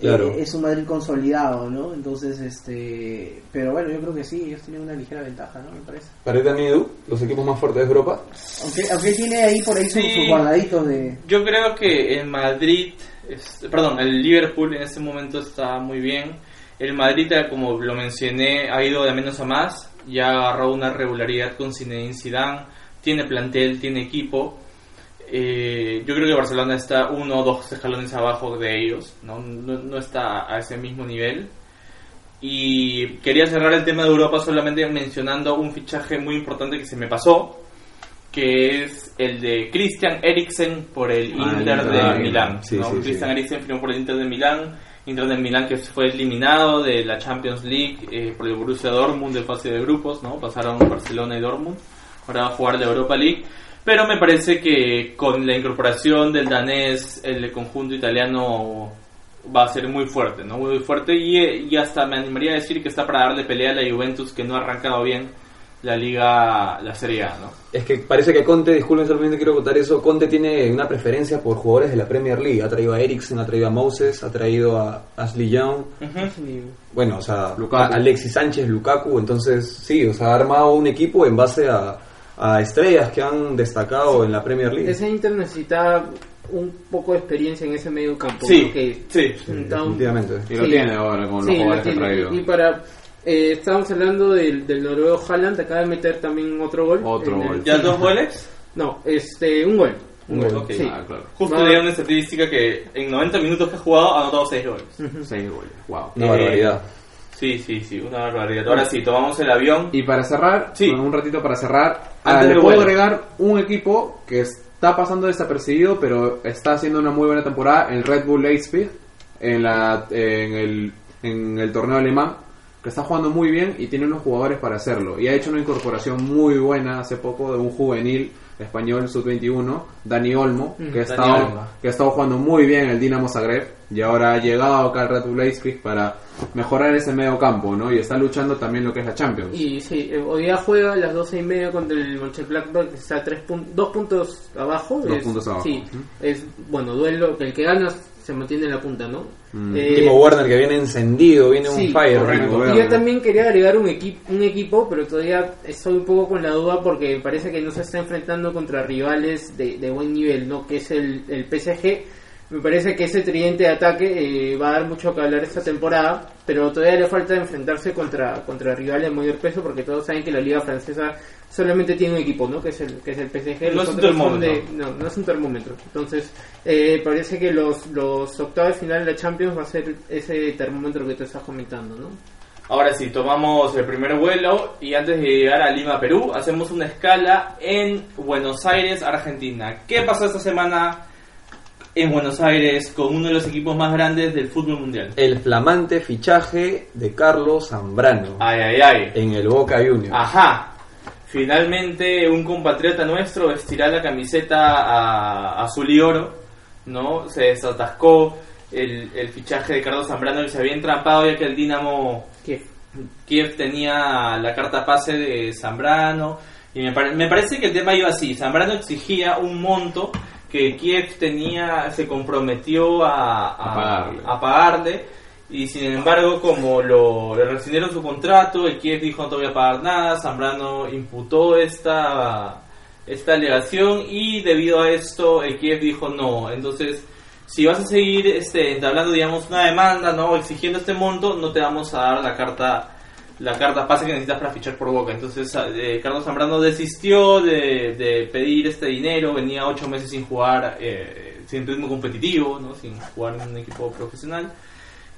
Claro. eh, es un Madrid consolidado, ¿no? Entonces, este, pero bueno, yo creo que sí, ellos tienen una ligera ventaja, ¿no? Me parece. ¿Para también, Edu? ¿Los equipos más fuertes de Europa? Aunque, aunque tiene ahí por ahí sus, Sí. sus guardaditos de... Yo creo que el Madrid, es- perdón, el Liverpool en este momento está muy bien. El Madrid, como lo mencioné, ha ido de menos a más. Ya agarró una regularidad con Zinedine Zidane. Tiene plantel, tiene equipo. Eh, yo creo que Barcelona está uno o dos escalones abajo de ellos, ¿no? No, no está a ese mismo nivel. Y quería cerrar el tema de Europa solamente mencionando un fichaje muy importante que se me pasó, que es el de Christian Eriksen por el Ah, Inter de Milán. sí, ¿no? sí, sí. Christian Eriksen firmó por el Inter de Milán. Inter de Milán que fue eliminado de la Champions League eh, por el Borussia Dortmund de fase de grupos, ¿no? Pasaron Barcelona y Dortmund. Ahora va a jugar la Europa League. Pero me parece que con la incorporación del danés, el conjunto italiano va a ser muy fuerte, ¿no? Muy fuerte y, y hasta me animaría a decir que está para darle pelea a la Juventus que no ha arrancado bien la liga, la Serie A, ¿no? Es que parece que Conte, disculpen solamente quiero contar eso, Conte tiene una preferencia por jugadores de la Premier League. Ha traído a Eriksen, ha traído a Moses, ha traído a Ashley Young. Bueno, o sea, Lukaku. Alexis Sánchez, Lukaku. Entonces, sí, o sea, ha armado un equipo en base a, a estrellas que han destacado en la Premier League. Ese Inter necesita un poco de experiencia en ese medio campo. Sí, ¿no? Que sí. Definitivamente. Y lo Sí. tiene ahora con los Sí, lo jugadores que ha tiene. traído. Y para. Eh, estábamos hablando del, del noruego Haaland, acaba de meter también otro gol. Otro En el- gol. ¿Ya dos goles? No, este, un gol. Un gol. Ok. Sí. Ah, claro. Justo leí una estadística que en 90 minutos que ha jugado ha anotado 6 goles. Seis goles. Wow. Una Eh, barbaridad. Sí, sí, sí, una barbaridad. Ahora sí, tomamos el avión. Y para cerrar, Sí. bueno, un ratito para cerrar, ah, Antes le del puedo vuelo. agregar un equipo que está pasando desapercibido, pero está haciendo una muy buena temporada, el Red Bull Leipzig, en, la, en, el, en el torneo alemán, que está jugando muy bien y tiene unos jugadores para hacerlo. Y ha hecho una incorporación muy buena hace poco de un juvenil español sub-21, Dani Olmo, que, ha Dani estado, Olmo. que ha estado jugando muy bien en el Dinamo Zagreb y ahora ha llegado acá al Red Bull Leipzig para mejorar ese medio campo, ¿no? Y está luchando también lo que es la Champions. Y sí, eh, hoy día juega a las 12 y media contra el Mönchengladbach, que está tres pun- dos puntos abajo. Dos Es- puntos abajo. Sí, Ujú. es bueno, duelo, que el que gana se mantiene en la punta, ¿no? Mm. Eh, Timo Werner que viene encendido, viene Sí, un fire. correcto. ¿no? Y yo también quería agregar un, equi- un equipo, pero todavía estoy un poco con la duda porque parece que no se está enfrentando contra rivales de, de buen nivel, ¿no? Que es el, el PSG. Me parece que ese tridente de ataque eh, va a dar mucho que hablar esta temporada, pero todavía le falta enfrentarse contra, contra rivales de mayor peso porque todos saben que la liga francesa solamente tiene un equipo, ¿no? Que es el, que es el PSG. No es un termómetro. de- no, no es un termómetro. Entonces, eh, parece que los, los octavos de final de la Champions va a ser ese termómetro que tú estás comentando, ¿no? Ahora sí, tomamos el primer vuelo y antes de llegar a Lima, Perú, hacemos una escala en Buenos Aires, Argentina. ¿Qué pasó esta semana en Buenos Aires con uno de los equipos más grandes del fútbol mundial? El flamante fichaje de Carlos Zambrano Ay, ay, ay. en el Boca Juniors. Ajá. Finalmente un compatriota nuestro vestirá la camiseta a- azul y oro, ¿no? Se desatascó el, el fichaje de Carlos Zambrano y se había entrampado ya que el Dinamo ¿Qué? Kiev tenía la carta pase de Zambrano y me, pare- me parece que el tema iba así. Zambrano exigía un monto que Kiev tenía, se comprometió a, a- A pagarle. a pagarle, y sin embargo como lo, le rescindieron su contrato, el Kiev dijo no te voy a pagar nada, Zambrano imputó esta, esta alegación y debido a esto el Kiev dijo no, entonces si vas a seguir este, entablando digamos una demanda no exigiendo este monto no te vamos a dar la carta la carta pase que necesitas para fichar por Boca entonces eh, Carlos Zambrano desistió de, de pedir este dinero venía ocho meses sin jugar eh, sin ritmo competitivo no sin jugar en un equipo profesional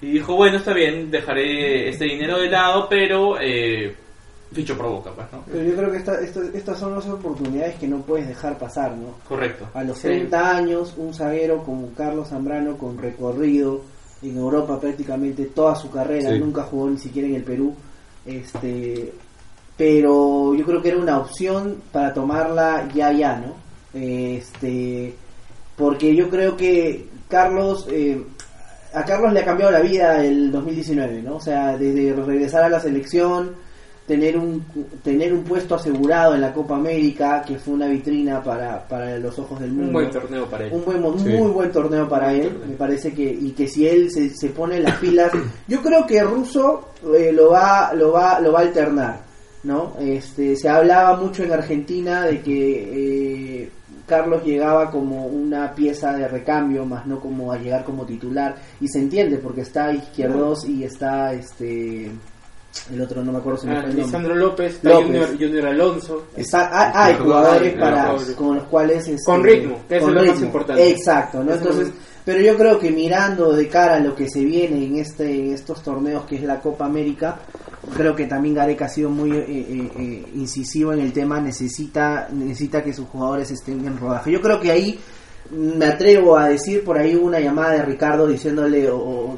y dijo bueno está bien dejaré este dinero de lado pero eh, ficho por Boca pues no Pero yo creo que esta- esto- estas son las oportunidades que no puedes dejar pasar, ¿no? correcto A los Sí. 30 años, un zaguero como Carlos Zambrano con recorrido en Europa prácticamente toda su carrera, Sí. nunca jugó ni siquiera en el Perú. Este, pero yo creo que era una opción para tomarla ya ya, ¿no? Este, porque yo creo que Carlos eh, a Carlos le ha cambiado la vida el 2019, ¿no? O sea, desde regresar a la selección, tener un tener un puesto asegurado en la Copa América, que fue una vitrina para, para los ojos del mundo. Un buen torneo para él. Un buen, Sí. muy buen torneo para él, me parece que y que si él se, se pone las pilas, yo creo que Russo eh, lo va lo va lo va a alternar, ¿no? Este se hablaba mucho en Argentina de que eh, Carlos llegaba como una pieza de recambio, más no como a llegar como titular y se entiende porque está Izquierdos y está este el otro no me acuerdo si me Ah, fue el nombre. Lisandro López, López. Junior, Junior Alonso. Está- ha- hay jugadores para, con los cuales este, Con ritmo, que eso con es lo más importante. exacto no entonces pero yo creo que mirando de cara a lo que se viene en este en estos torneos que es la Copa América creo que también Gareca ha sido muy eh, eh, eh, incisivo en el tema necesita necesita que sus jugadores estén en rodaje yo creo que ahí me atrevo a decir por ahí hubo una llamada de Ricardo diciéndole o, o-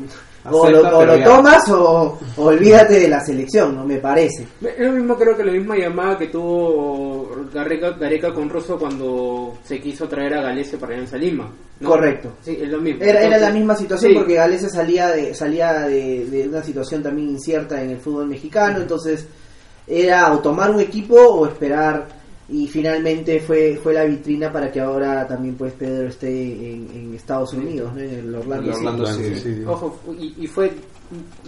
o Acepta, lo, o tomas o, o olvídate de la selección no me parece Es lo mismo, creo que la misma llamada que tuvo Gareca, Gareca con Russo cuando se quiso traer a Galese para Alianza Lima. ¿no? Correcto. Sí, es lo mismo. Era, era la misma situación sí, porque Galese salía de salía de, de una situación también incierta en el fútbol mexicano, entonces era o tomar un equipo o esperar y finalmente fue fue la vitrina para que ahora también pues Pedro esté en, en Estados Unidos, ¿no? en el Orlando. El Orlando City. City. Sí, sí. Ojo, y, y fue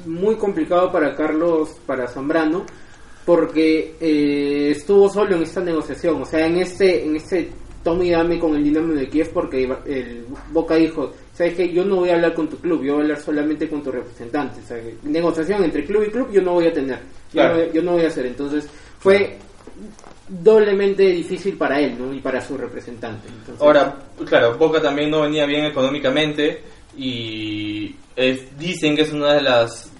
muy complicado para Carlos, para Zambrano, porque eh, estuvo solo en esta negociación, o sea, en este, en este tome y dame con el Dinamo de Kiev, porque el Boca dijo, sabes que yo no voy a hablar con tu club, yo voy a hablar solamente con tu representante, o sea, que negociación entre club y club yo no voy a tener, yo, Claro. no, yo no voy a hacer, entonces fue doblemente difícil para él, ¿no? Y para su representante. Entonces, Ahora, claro, Boca también no venía bien económicamente y es- dicen que es uno de los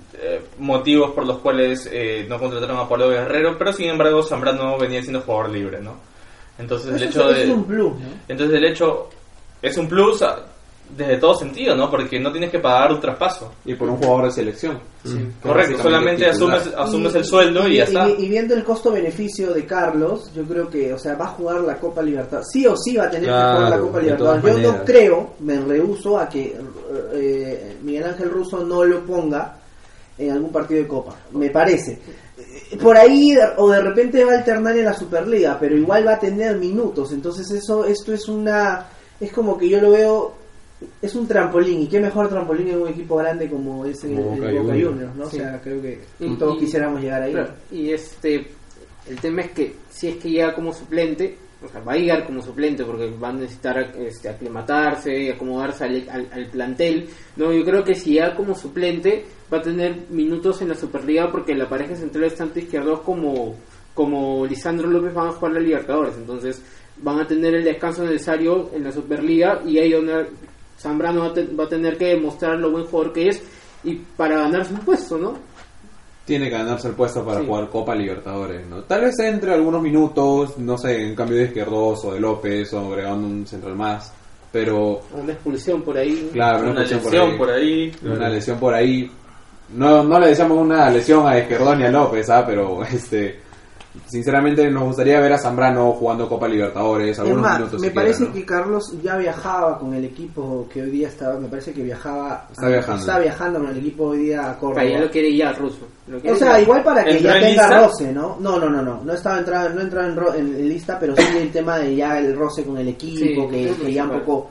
motivos por los cuales eh, no contrataron a Pablo Guerrero, pero sin embargo Zambrano venía siendo jugador libre, ¿no? Entonces el hecho es- de... es un plus, ¿no? Entonces el hecho es un plus ah, desde todo sentido, ¿no? Porque no tienes que pagar un traspaso. Y por un jugador de selección. Correcto, solamente asumes, asumes el sueldo y, ya está. Y, viendo el costo-beneficio de Carlos, yo creo que, o sea, va a jugar la Copa Libertadores. Sí o sí va a tener que jugar la Copa todas Yo no creo, me rehuso a que eh, Miguel Ángel Russo no lo ponga en algún partido de Copa. Me parece. Eh, Por ahí, o de repente va a alternar en la Superliga, pero igual va a tener minutos. Entonces, eso esto es una. Es como que yo lo veo. Es un trampolín, y qué mejor trampolín en un equipo grande como es el, Como el Boca Boca Juniors. ¿no? Sí. O sea, creo que Y- todos y- quisiéramos llegar ahí. Claro, y este, el tema es que si es que llega como suplente, o sea, va a llegar como suplente porque va a necesitar este, aclimatarse y acomodarse al, al- al plantel. No, yo creo que si llega como suplente va a tener minutos en la Superliga porque la pareja central es tanto izquierdos como como Lisandro López van a jugar la Libertadores, entonces van a tener el descanso necesario en la Superliga y ahí donde Zambrano va a, te- va a tener que demostrar lo buen jugador que es y para ganarse un puesto, ¿no? Tiene que ganarse el puesto para Sí. jugar Copa Libertadores, ¿no? Tal vez entre algunos minutos, no sé, en cambio de Izquierdos o de López o agregando un central más, pero una expulsión por ahí. claro, Una lesión por ahí. una lesión por ahí. No, no le decíamos una lesión a Izquierdos ni a López, ¿ah? Pero este, sinceramente nos gustaría ver a Zambrano jugando Copa Libertadores, Es algunos más, minutos me siquiera, parece ¿no? que Carlos ya viajaba con el equipo que hoy día estaba, me parece que viajaba, Está viajando. está viajando con el equipo hoy día a Córdoba. Ya lo quiere ya ruso. O sea, ya. igual para que ¿Entró ya en tenga lista? roce, ¿no? No, no, no, no, no estaba entrado, no entraba en, ro- en- en lista, pero sí el tema de ya el roce con el equipo, Sí, que, que ya un poco...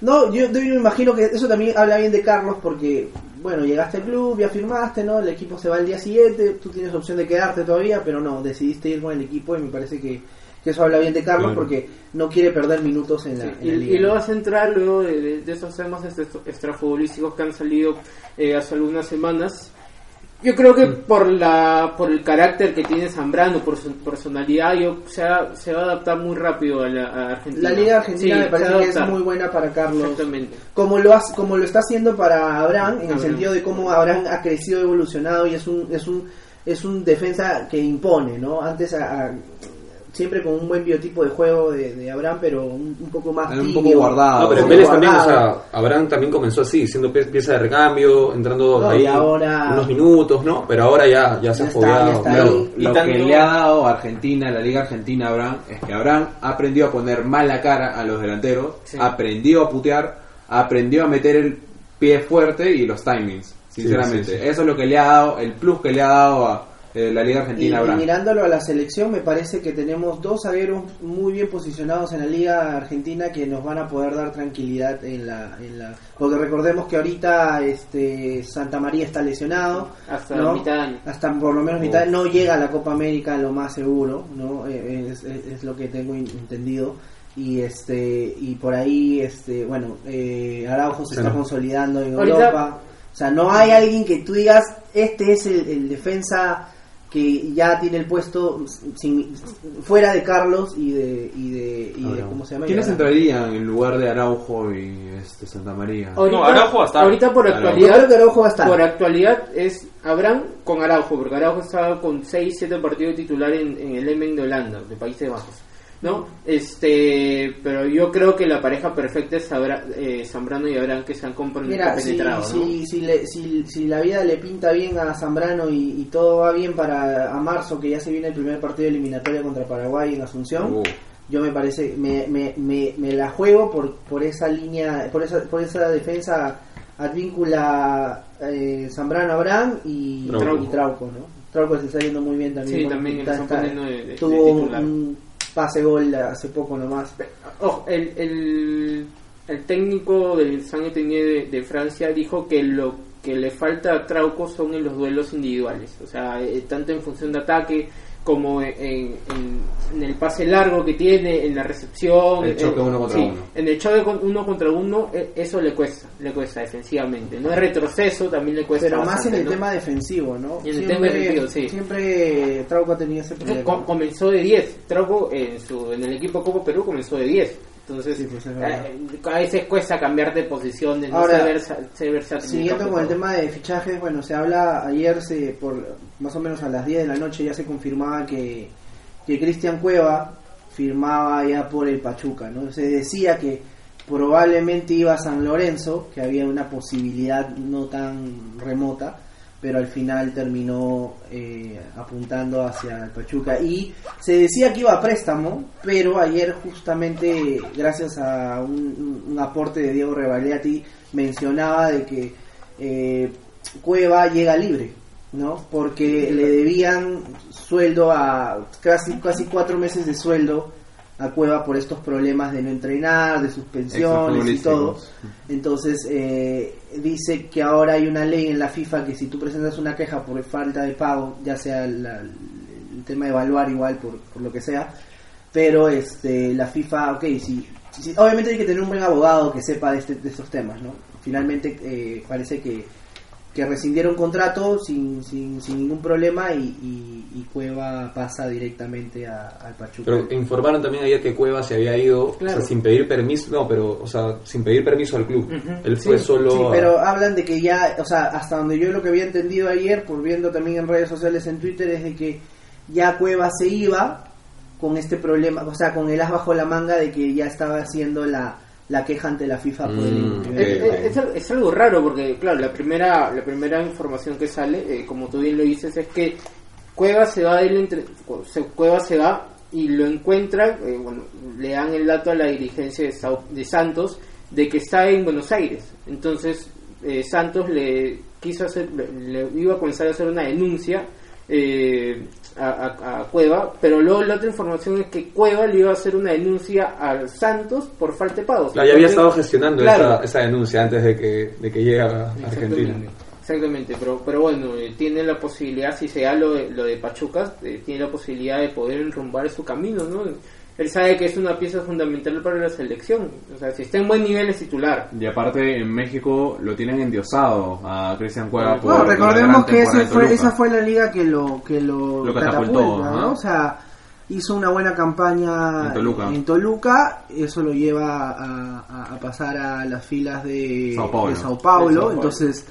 No, yo, yo me imagino que eso también habla bien de Carlos porque, bueno, llegaste al club, ya firmaste, ¿no? El equipo se va al día siguiente, tú tienes opción de quedarte todavía, pero no, decidiste ir con el equipo y me parece que, que eso habla bien de Carlos Claro. porque no quiere perder minutos en la, en y, la y liga. lo vas a entrar luego de, de- de esos temas extrafutbolísticos que han salido eh, hace algunas semanas. Yo creo que por la por el carácter que tiene Zambrano, por su personalidad, yo, se, va- se va a adaptar muy rápido a la a Argentina. La Liga Argentina Sí, me parece que es muy buena para Carlos. Exactamente. Como lo, hace- como lo está haciendo para Abraham, en el sentido de cómo Abraham ha crecido, evolucionado y es un, es un, es un defensa que impone, ¿no? Antes a- a- siempre con un buen biotipo de juego de, de Abraham, pero un, un poco más Un poco guardado. No, pero Vélez también, o sea, Abraham también comenzó así, siendo pie- pieza de recambio, entrando No, ahí ahora- unos minutos, ¿no? Pero ahora ya, ya se ha fogueado. claro. Lo tanto- que le ha dado a Argentina, la Liga Argentina, Abraham, es que Abraham aprendió a poner mal la cara a los delanteros, Sí. aprendió a putear, aprendió a meter el pie fuerte y los timings, sinceramente. Sí, sí, sí. Eso es lo que le ha dado, el plus que le ha dado a eh, la Liga Y, Argentina y mirándolo a la selección, me parece que tenemos dos zagueros muy bien posicionados en la Liga Argentina que nos van a poder dar tranquilidad en la, en la porque recordemos que ahorita este Santa María está lesionado, Hasta ¿no? mitad de año. hasta por lo menos mitad no llega a la Copa América lo más seguro, ¿no? Eh, Es, es- es lo que tengo entendido y este y por ahí este bueno eh, Araujo se Sí, está no. consolidando en Ahorita- Europa o sea no hay alguien que tú digas este es el, el defensa que ya tiene el puesto sin- fuera de Carlos y de, y de, y de ¿cómo se llama? ¿Quiénes entrarían en lugar de Araujo y este Santa María? Ahorita, Araujo va a estar. ahorita por Araujo. Actualidad, creo que Araujo va a estar. por actualidad es Abraham con Araujo, porque Araujo estaba con 6, 7 partidos titular en, en el Emen de Holanda, de Países Bajos. ¿No? Este, pero yo creo que la pareja perfecta es eh, Zambrano y Abraham que se han Mira, si, compenetrado, ¿no? si, si, le- si- si la vida le pinta bien a Zambrano y, y todo va bien para a marzo, que ya se viene el primer partido eliminatorio contra Paraguay en Asunción, Uh, yo me parece, me, me, me, me la juego por, por esa línea, por esa, por esa defensa advíncula eh, Zambrano Abraham y Trauco. y Trauco, ¿no? Trauco se está yendo muy bien también. Sí, también está- está- de- de- tuvo un pase gol hace poco nomás. Ojo, el, el, el técnico del San de, de Francia dijo que lo que le falta a Trauco son en los duelos individuales, o sea, eh, tanto en función de ataque como en, en- en el pase largo que tiene, en la recepción, El choque en- uno contra sí, uno. En el choque con- uno contra uno, eh, eso le cuesta, le cuesta defensivamente. No es retroceso, también le cuesta. Pero más en el ¿no? tema defensivo, ¿no? Y en el tema defensivo, sí. Siempre Trauco ha tenido ese problema. com- comenzó de 10. Trauco en, su, en el equipo Copa Perú comenzó de 10. Entonces, Sí, pues, eh, a veces cuesta cambiar de posiciones, no Ahora, ser versa- ser versátil. Siguiendo con el tema de fichajes, bueno, se habla ayer, se, por más o menos a las 10 de la noche ya se confirmaba que, que Cristian Cueva firmaba ya por el Pachuca, ¿no? Se decía que probablemente iba a San Lorenzo, que había una posibilidad no tan remota, pero al final terminó eh, apuntando hacia el Pachuca. Y se decía que iba a préstamo, pero ayer justamente, gracias a un, aporte de Diego Revaliati, mencionaba de que eh, Cueva llega libre, ¿no? Porque le debían sueldo a casi, casi cuatro meses de sueldo a Cueva por estos problemas de no entrenar, de suspensiones y todo. Entonces eh, dice que ahora hay una ley en la FIFA que si tú presentas una queja por falta de pago, ya sea la- el tema de evaluar igual por, por lo que sea, pero este la FIFA, ok, si, si- obviamente hay que tener un buen abogado que sepa de, este- de estos temas, ¿no? Finalmente eh, parece que, que rescindieron contrato sin, sin, sin ningún problema y, y- y Cueva pasa directamente a- al Pachuca. Pero informaron también ayer que Cueva se había ido o Claro. sea, sin pedir permiso, no, pero, o sea, sin pedir permiso al club. Él fue Sí, solo. Sí, a- pero hablan de que ya, o sea, hasta donde yo lo que había entendido ayer, por viendo también en redes sociales, en Twitter, es de que ya Cueva se iba con este problema, o sea, con el as bajo la manga de que ya estaba haciendo la, la queja ante la FIFA por el Mm, Es, algo raro porque, claro, la primera la primera información que sale, eh, como tú bien lo dices, es que Cueva se va del entre, Cueva se va y lo encuentra, eh, bueno, le dan el dato a la dirigencia de, Sao- de Santos de que está en Buenos Aires. Entonces, eh, Santos le quiso hacer, le iba a comenzar a hacer una denuncia eh, a, a- a Cueva, pero luego la otra información es que Cueva le iba a hacer una denuncia a Santos por falta de pagos. Claro, ya había estado gestionando claro. esa, esa denuncia antes de que, de que llegue a Argentina. Exactamente, pero, pero bueno, eh, tiene la posibilidad, si se da lo de, lo de Pachuca, eh, tiene la posibilidad de poder enrumbar su camino, ¿no? Él sabe que es una pieza fundamental para la selección, o sea, si está en buen nivel es titular. Y aparte en México lo tienen endiosado a Cristian Cueva por recordemos que ese fue, esa fue la liga que lo que lo, Lo catapultó. O sea, hizo una buena campaña En Toluca. en Toluca, eso lo lleva a, a- a pasar a las filas de Sao Paulo. de Sao Paulo, De Sao Paulo. entonces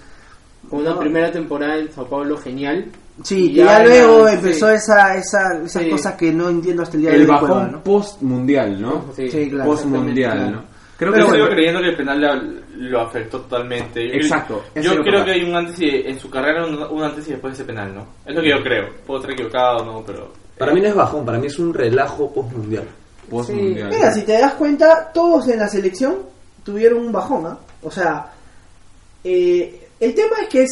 Con una No. primera temporada en Sao Paulo genial. Sí, Y ya, ya luego sí. empezó esa, esa esas Sí. cosas que no entiendo hasta el día de El hoy de Cueva, bajón ¿no? post mundial, ¿no? Sí, Sí, claro, post mundial, exactamente, ¿no? Creo Pero que sigo bueno, creyendo que el penal lo, lo afectó totalmente. Yo- Exacto, Yo creo que hay un antes y en su carrera un, un antes y después de ese penal, ¿no? Es lo que yo creo. Puedo estar equivocado, ¿no? Pero Para mí no es bajón, para mí es un relajo post mundial. post Sí. mundial. Mira, si te das cuenta, todos en la selección tuvieron un bajón, ¿ah? O sea, eh, el tema es que es.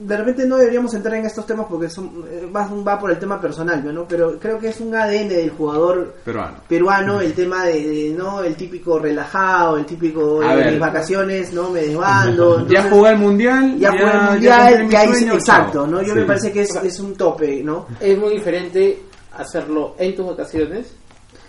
De repente no deberíamos entrar en estos temas porque son, eh, va, va por el tema personal, ¿no? Pero creo que es un ADN del jugador Peruano. peruano el tema de, de, no el típico relajado el típico A de ver. mis vacaciones no me desbando ya entonces- jugué el mundial, ya el ya mundial cumplí mi ya sueño, exacto no yo Sí. me parece que es, es un tope no Es muy diferente hacerlo en tus vacaciones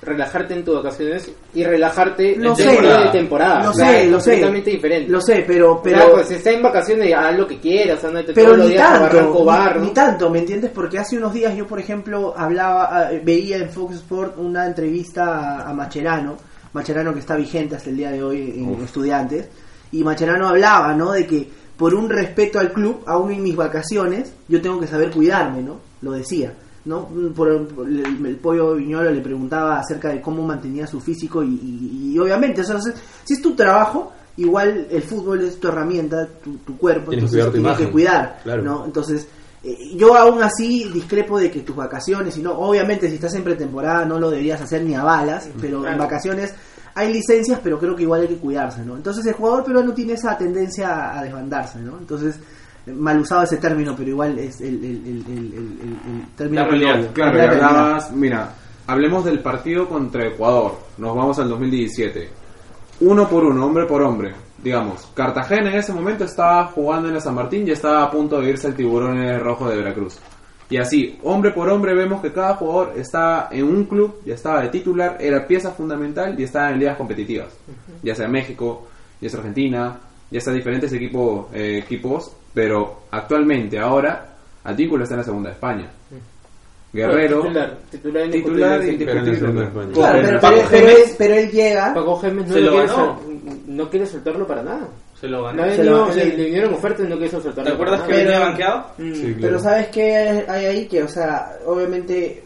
relajarte en tus vacaciones y relajarte Lo en sé, temporada de temporada. Lo sé, lo sé. completamente diferente. Lo sé, pero... Pero, pero pues si estás en vacaciones, haz lo que quieras, andate pero todos los ni días a tanto, Barranco Bar, ni, tanto, ¿me entiendes? Porque hace unos días yo, por ejemplo, hablaba, eh, veía en Fox Sport una entrevista a, a Macherano, Macherano que está vigente hasta el día de hoy en Estudiantes, y Macherano hablaba, ¿no? De que por un respeto al club, aún en mis vacaciones, yo tengo que saber cuidarme, ¿no? Lo decía. ¿No? Por, el, el pollo Viñolo le preguntaba acerca de cómo mantenía su físico y, y- y obviamente, o sea, si es tu trabajo, igual el fútbol es tu herramienta, tu, tu cuerpo, Tienes que entonces cuidar tu tienes que cuidar, claro. ¿no? Entonces, eh, yo aún así discrepo de que tus vacaciones, y no, obviamente si estás en pretemporada no lo deberías hacer ni a balas, pero en vacaciones hay licencias, pero creo que igual hay que cuidarse, ¿no? Entonces el jugador peruano tiene esa tendencia a, desbandarse, ¿no? Entonces, mal usado ese término, pero igual es el, el, el, el, el- el- el término La realidad, criollo. Claro, La realidad. hablabas, mira, hablemos del partido contra Ecuador. Nos vamos al 2017. Uno por uno, hombre por hombre. Digamos, Cartagena en ese momento estaba jugando en la San Martín y estaba a punto de irse al tiburón rojo de Veracruz. Y así, hombre por hombre, vemos que cada jugador está en un club, ya estaba de titular, era pieza fundamental y estaba en ligas competitivas. Ya sea México, ya sea Argentina, ya sea diferentes equipos, eh, equipos pero actualmente, ahora, Atículo está en la segunda de España. Guerrero, Titular, titular titular indiscutible. Pero pero, él, pero él llega. Paco Gémez no, Se lo quiere ganó. no quiere soltarlo para nada. Se lo ganó. Se lo- le, vinieron ofertas y no quiso soltarlo. ¿Te acuerdas para que venía banqueado? Mm. Sí, claro. Pero ¿sabes qué hay ahí? Que, o sea, obviamente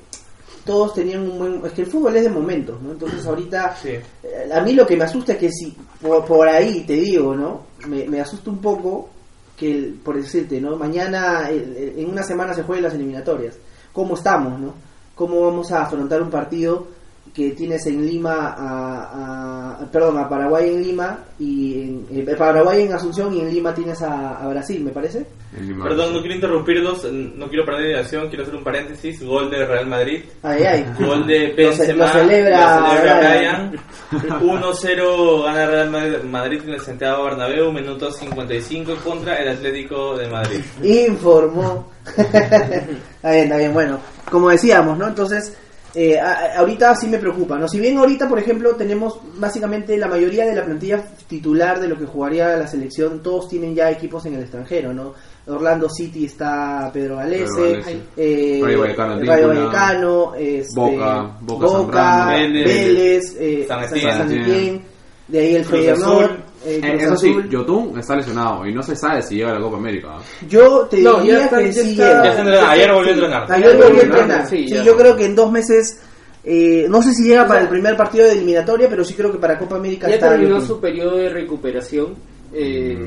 todos tenían un buen... Es que el fútbol es de momentos, ¿no? Entonces ahorita... Sí. eh, A mí lo que me asusta es que si por, por ahí te digo, ¿no? Me, me asusta un poco que, el- por decirte, ¿no? Mañana, en una semana se jueguen las eliminatorias. ¿Cómo estamos, no? ¿Cómo vamos a afrontar un partido que tienes en Lima a, a- perdón, a Paraguay en Lima y en, eh, Paraguay en Asunción y en Lima tienes a, a Brasil, me parece? Lima. Perdón, no quiero interrumpirlos, no quiero perder la acción, quiero hacer un paréntesis. Gol de Real Madrid. Ay, ay. Gol de Lo ce- Benzema. lo celebra lo celebra Brian. Brian. 1-0 gana Real Madrid- Madrid en el Santiago Bernabéu, minuto 55 contra el Atlético de Madrid. Informó. está bien, está bien. Bueno, como decíamos, ¿no? Entonces, eh, a- ahorita sí me preocupa, ¿no? Si bien ahorita, por ejemplo, tenemos básicamente la mayoría de la plantilla titular de lo que jugaría la selección, todos tienen ya equipos en el extranjero, ¿no? Orlando City está Pedro Galese, eh, Rayo Vallecano, Rayo Advíncula, Vallecano, este, Boca, Boca Boca, Zambrano, Vélez, Vélez, eh, San San, Etienne. San Etienne, de ahí el Feyenoord. Eh, Eh, eso sí. Yotun está lesionado y no se sabe si llega a la Copa América. Yo te No, diría ya está- que ya sí está-. Ya entrena- ayer volvió a entrenar. Ayer volvió a entrenar. sí, yo creo que en dos meses, eh, no sé si llega O para el primer partido de eliminatoria, pero sí creo que para Copa América Ya está. terminó su periodo de recuperación. eh,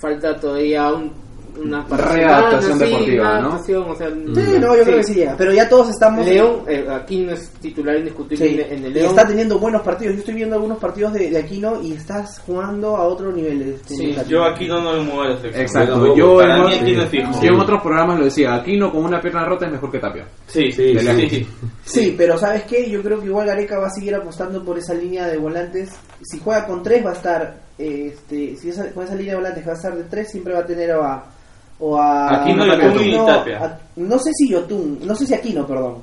Falta todavía un, una Readaptación sí, deportiva, una ¿no? adaptación, o sea, Sí, no, yo creo que sí llega. Pero ya todos estamos. León, eh, Aquino es titular indiscutible Sí, en el y León. está teniendo buenos partidos. Yo estoy viendo algunos partidos de, de Aquino y estás jugando a otro nivel. este, Sí. Yo aquí no, no me muevo a la selección. Exacto. Yo Para en, mí es fijo. yo en otros programas lo decía, Aquino con una pierna rota es mejor que Tapia. Sí, Sí, sí, sí. pero ¿sabes qué? Yo creo que igual Gareca va a seguir apostando por esa línea de volantes. Si juega con tres va a estar, este, si esa, con esa línea de volantes va a estar de tres, siempre va a tener o a... O a Aquino, a Yotun y Aquino, Tapia. a- no sé si Yotun, no sé si Aquino, perdón.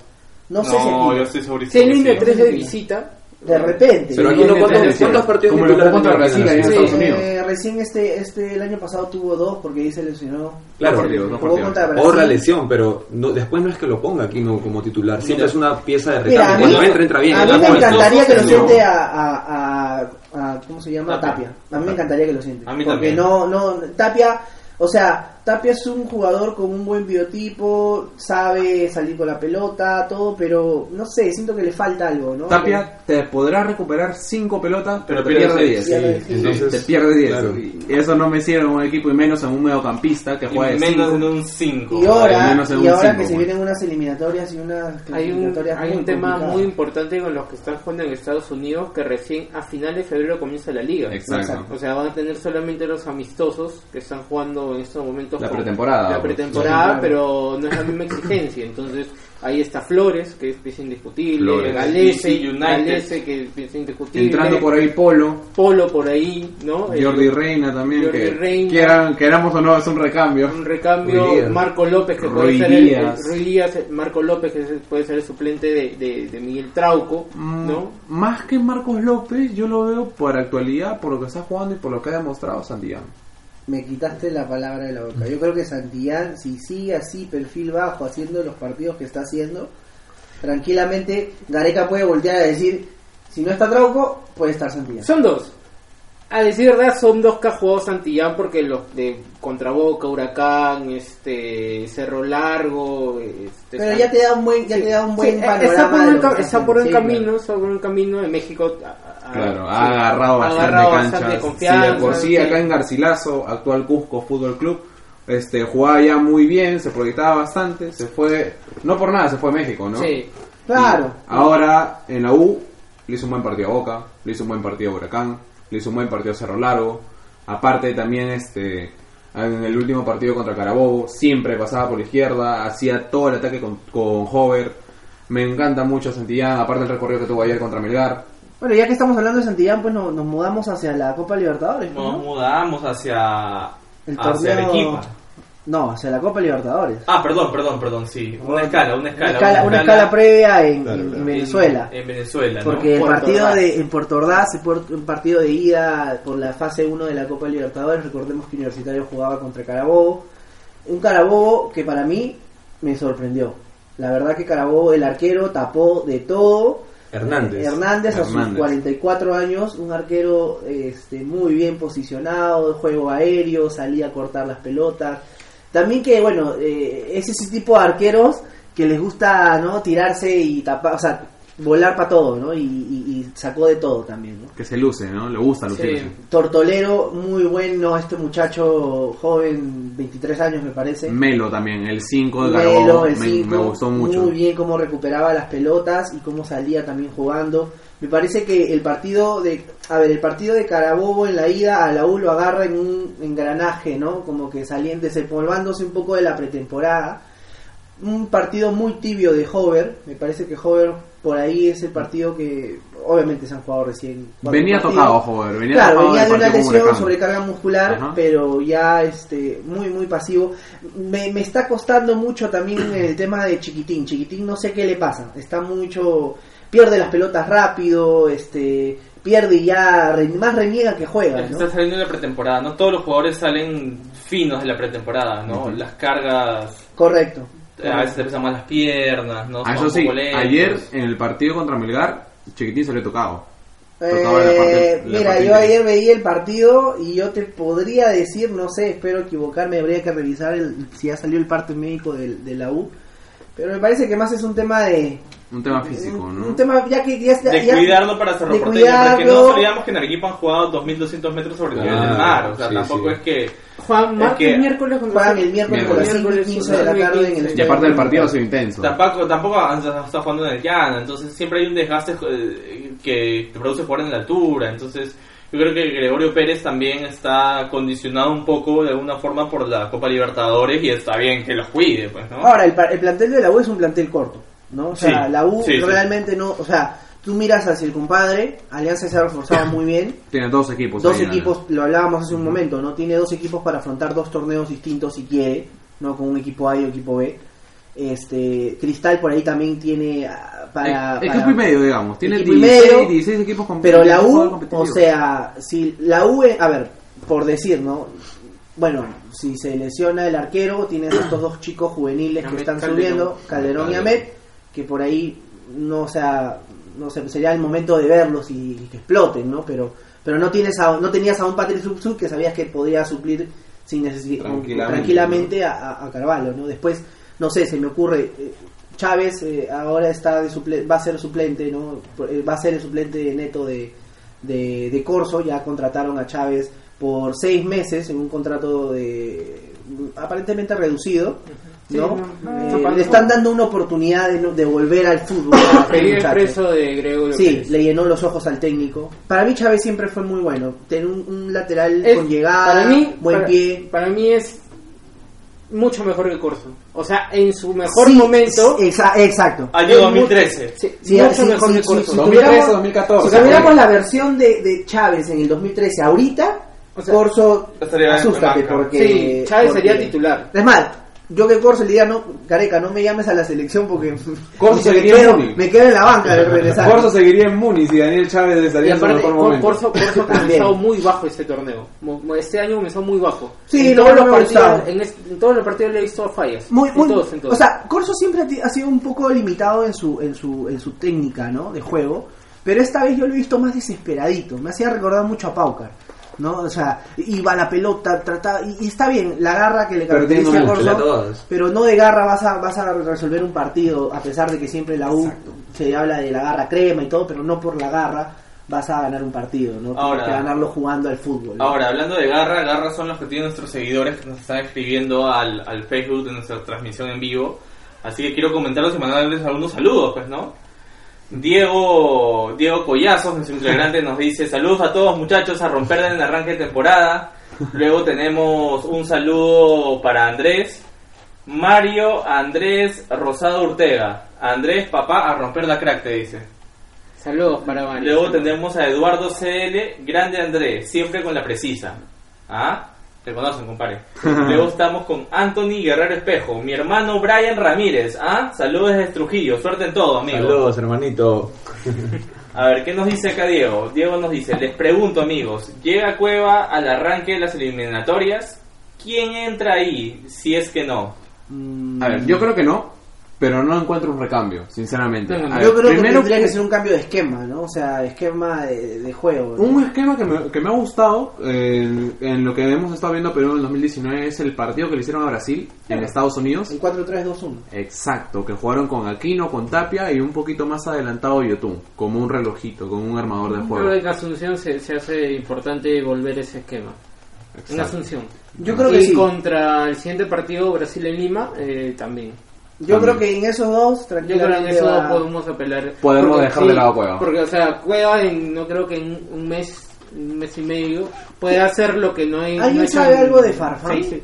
No, sé si No, Aquino. yo estoy segurísimo. Si línea sí. 3 de visita, De repente. Pero aquí no, ¿cuántos. ¿cuántos partidos Como titulares contra Brasil en? Estados Eh, Unidos. recién este, este el año pasado tuvo dos porque ahí se lesionó. Claro, Dos partidos, dos Jugó partidos. contra Brasil. Ahorra lesión, pero no, después no es que lo ponga aquí no como titular. Siempre Mira. es una pieza de recambio. mí, Cuando entra, entra bien. a mí me encantaría que lo No. siente a, a, a, a- ¿cómo se llama? Tapia. Tapia. A mí me encantaría que lo siente. A mí porque también. no, no, Tapia, o sea, Tapia es un jugador con un buen biotipo, sabe salir con la pelota, todo, pero no sé, siento que le falta algo, ¿no? Tapia te podrá recuperar 5 pelotas, pero, Pero te pierde pierde seis. 10. Sí, entonces- te pierde 10. claro. Y eso no me sirve en un equipo y menos en un mediocampista que Y juega de menos en cinco. un 5. Y ahora, menos en y un ahora cinco, que se vienen unas eliminatorias y unas hay un, hay muy un tema muy importante con los que están jugando en Estados Unidos que recién a finales de febrero comienza la liga. Exacto. O sea, van a tener solamente los amistosos que están jugando en estos momentos minutos. La pretemporada, La pues. pretemporada, pero no es la misma exigencia. Entonces, ahí está Flores, que es, es indiscutible. Galese. Galese, que es indiscutible. Entrando por ahí Polo, Polo por ahí, Jordi Reina también, Jordi que Reina. quieran- queramos o no, es un recambio. un recambio. Marco López que puede ser el, Díaz, Marco López que puede ser el suplente de, de, de Miguel Trauco Mm, no Más que Marcos López, yo lo veo por actualidad, por lo que está jugando y por lo que ha demostrado Santillán. Me quitaste la palabra de la boca. Yo creo que Santillán, si sigue así, perfil bajo, haciendo los partidos que está haciendo, tranquilamente Gareca puede voltear a decir, si no está Trauco, puede estar Santillán. son dos a decir verdad son dos que ha jugado Santillán porque los de contra Boca Huracán este Cerro Largo este, Pero ya te da un buen, ya te da un buen Sí, panorama. está por está. Sí, camino claro. está por buen camino en México Claro, sí, ha agarrado bastante agarrado canchas. bastante Sí, de por sí, sí. acá en Garcilaso, actual Cusco Fútbol Club, este, jugaba ya muy bien, se proyectaba bastante, se fue, no por nada, se fue a México, ¿no? Sí. Claro. Y ahora, en la U, le hizo un buen partido a Boca, le hizo un buen partido a Huracán, le hizo un buen partido a Cerro Largo. Aparte también, este, en el último partido contra Carabobo, siempre pasaba por la izquierda, hacía todo el ataque con, con Hover. Me encanta mucho Santillán, aparte el recorrido que tuvo ayer contra Melgar. Bueno, ya que estamos hablando de Santillán, pues no- nos mudamos hacia la Copa Libertadores, Nos ¿no? mudamos hacia, El hacia torneo... Arequipa. No, hacia la Copa Libertadores. Ah, perdón, perdón, perdón, sí. Una escala, una Una escala. una escala previa en, Claro, en- claro. en Venezuela. En, en Venezuela, ¿no? Porque el Puerto partido Ordaz. de, en Puerto Ordaz, un partido de ida por la fase 1 de la Copa Libertadores, recordemos que Universitario jugaba contra Carabobo. Un Carabobo que para mí me sorprendió. La verdad que Carabobo, el arquero, tapó de todo. Hernández. Hernández a sus Hernández. 44 años, un arquero este, muy bien posicionado, juego aéreo, salía a cortar las pelotas. También que, bueno, eh, es ese tipo de arqueros que les gusta no tirarse y tapar, o sea, volar para todo, ¿no? Y, y- y sacó de todo también, ¿no? Que se luce, ¿no? Le gusta lucirse. Sí. Tortolero, muy bueno, este muchacho joven, 23 años me parece. Melo también, el 5 de Melo, Carabobo, el me, cinco, me gustó mucho. Muy bien cómo recuperaba las pelotas y cómo salía también jugando. Me parece que el partido de, a ver, el partido de Carabobo en la ida a la U lo agarra en un engranaje, ¿no? Como que saliendo, desempolvándose un poco de la pretemporada. Un partido muy tibio de Hover. Me parece que Hover por ahí es el partido que, obviamente se han jugado recién. Venía partidos. tocado, joder. Venía Claro, tocado venía de una lesión, sobrecarga muscular, Ajá. pero ya este muy muy pasivo. Me, me está costando mucho también el tema de Chiquitín. Chiquitín no sé qué le pasa. Está mucho pierde las pelotas rápido, este pierde y ya re- más reniega que juega, ¿no? Está saliendo de la pretemporada, no todos los jugadores salen finos de la pretemporada, ¿no? Las cargas Correcto. A veces te pesan más las piernas, ¿no? Ah, eso sí, ayer en el partido contra Melgar, Chiquitín se le tocado. Eh, la parte- la mira, yo ayer veía el partido y yo te podría decir, no sé, espero equivocarme, habría que revisar el, si ya salió el parte médico del- de, la U, pero me parece que más es un tema de... Un tema físico, un, ¿no? un tema ya que ya, ya- de cuidarlo para Cerro de Porteño, porque no olvidamos que en Arequipa han jugado 2200 metros sobre el nivel del Claro, mar, o sea, sí, tampoco sí. es que Juan, martes, que miércoles contra- Juegan el miércoles a las Miércoles. 5 y 15 de la tarde en el Y aparte del partido ha sido intenso. tampoco tampoco han- está jugando en el llano, entonces siempre hay un desgaste eh, que te produce jugar en la altura, entonces yo creo que Gregorio Pérez también está condicionado un poco de alguna forma por la Copa Libertadores y está bien que los cuide, pues, ¿no? Ahora, el, el plantel de la U es un plantel corto, ¿no? O sea, Sí, la U sí, sí. realmente no, o sea, tú miras hacia el compadre, Alianza se ha reforzado muy bien, Tiene dos equipos. dos ahí, ¿no? equipos, lo hablábamos hace un momento, ¿no? Tiene dos equipos para afrontar dos torneos distintos si quiere, ¿no? Con un equipo A y un equipo B. Este, Cristal por ahí también tiene ah, para... Eh, para- equipo y medio, digamos. Tiene Equipo y 16, medio, 16 equipos con Pero la U, o competitivos. sea, si la U, a ver, por decir, ¿no? Bueno, si se lesiona el arquero, tienes estos dos chicos juveniles que están Calderón. subiendo, Calderón y Ahmed, que por ahí no, o sea, no sé, sería el momento de verlos y, y que exploten, ¿no? Pero pero no tienes a- no tenías a un Patrick Subsub que sabías que podía suplir sin necesidad Tranquilamente, tranquilamente a, a- a Carvalho, ¿no? Después, no sé, se me ocurre eh, Chávez eh, ahora está de suple- va a ser suplente, ¿no? Eh, Va a ser el suplente neto de, de, de Corso, ya contrataron a Chávez por seis meses en un contrato de aparentemente reducido, ¿no? Sí, no, Eh, le están dando una oportunidad de, no- de volver al fútbol. muchacho. expreso de Gregorio Sí, Pérez. le llenó los ojos al técnico. Para mí Chávez siempre fue muy bueno. Tener un, un lateral Es- con llegada, para mí, buen para, pie. para mí es mucho mejor que Corso. O sea, en su mejor momento. Exa- exacto. Año Es 2013. Sí, Sí, mucho sí, mejor sí, que sí, Corso. sí. 2013, 2014. Si tuviéramos la versión de, de Chávez en el 2013 ahorita, O sea, Corso, asústate porque... Sí, Chávez porque- sería titular. Es más, yo que Corso le diría, no, Careca, no me llames a la selección porque Corso me, seguiría quedo, en Muni. me quedo en la banca de regresar. Corso seguiría en Muniz y Daniel Chávez Y estaría en su mejor momento. Corso, Corso ha comenzado muy bajo este torneo. Este año comenzó muy bajo. Sí, en no, todos no los partidos, en, es- en todos los partidos le he visto fallas. Muy, muy, en todos, en todos. O sea, Corso siempre ha sido un poco limitado en su, en su, en su técnica, ¿no? De juego. Pero esta vez yo lo he visto más desesperadito. Me hacía recordar mucho a Paucar. ¿No? O sea, iba a la pelota, trataba. Y, y está bien, la garra que le caracteriza a Corso. Pero no de garra vas a, vas a resolver un partido, a pesar de que siempre la U se habla de la garra crema y todo, pero no por la garra vas a ganar un partido, ¿no? Tienes Ahora- que ganarlo jugando al fútbol. ¿no? Ahora, hablando de Garra, Garra son los que tienen nuestros seguidores que nos están escribiendo al, al Facebook de nuestra transmisión en vivo. Así que quiero comentarlos y mandarles algunos saludos, pues, ¿no? Diego Diego Collazos, nuestro integrante, nos dice saludos a todos muchachos a romper en el arranque de temporada. Luego tenemos un saludo para Andrés. Mario Andrés Rosado Ortega. Andrés, papá, a romper la crack, te dice. Saludos para varios. Luego tenemos a Eduardo CL, grande Andrés, siempre con la precisa. ¿Ah? Te conocen, compadre. Luego estamos con Anthony Guerrero Espejo, mi hermano Brian Ramírez. ¿Ah? Saludos desde Trujillo, suerte en todo, amigo. Saludos, hermanito. A ver, ¿qué nos dice acá Diego? Diego nos dice, les pregunto amigos, ¿llega Cueva al arranque de las eliminatorias? ¿Quién entra ahí si es que no? Mm, A ver, yo creo que no, pero no encuentro un recambio, sinceramente. No, no, A yo ver, creo que primero, tendría que ser un cambio de esquema, ¿no? O sea, esquema de, de juego. ¿no? un esquema que me, que me ha gustado en, en lo que hemos estado viendo Perú en el 2019 es el partido que le hicieron a Brasil en Estados Unidos. El 4-3-2-1. Exacto, que jugaron con Aquino, con Tapia y un poquito más adelantado Yotun, como un relojito, como un armador de Creo juego. que en Asunción se, se hace importante volver ese esquema. En Exacto. Asunción. Yo creo y que sí. contra el siguiente partido Brasil en Lima eh, también. Yo También. creo que en esos dos, Yo creo que tranquilamente en eso va- podemos apelar. Podemos dejar de lado a Cueva. Porque, o sea, Cueva, en, no creo que en un mes, un mes y medio, puede hacer lo que no hay. ¿Alguien no sabe algo de Farfán? Sí, sí.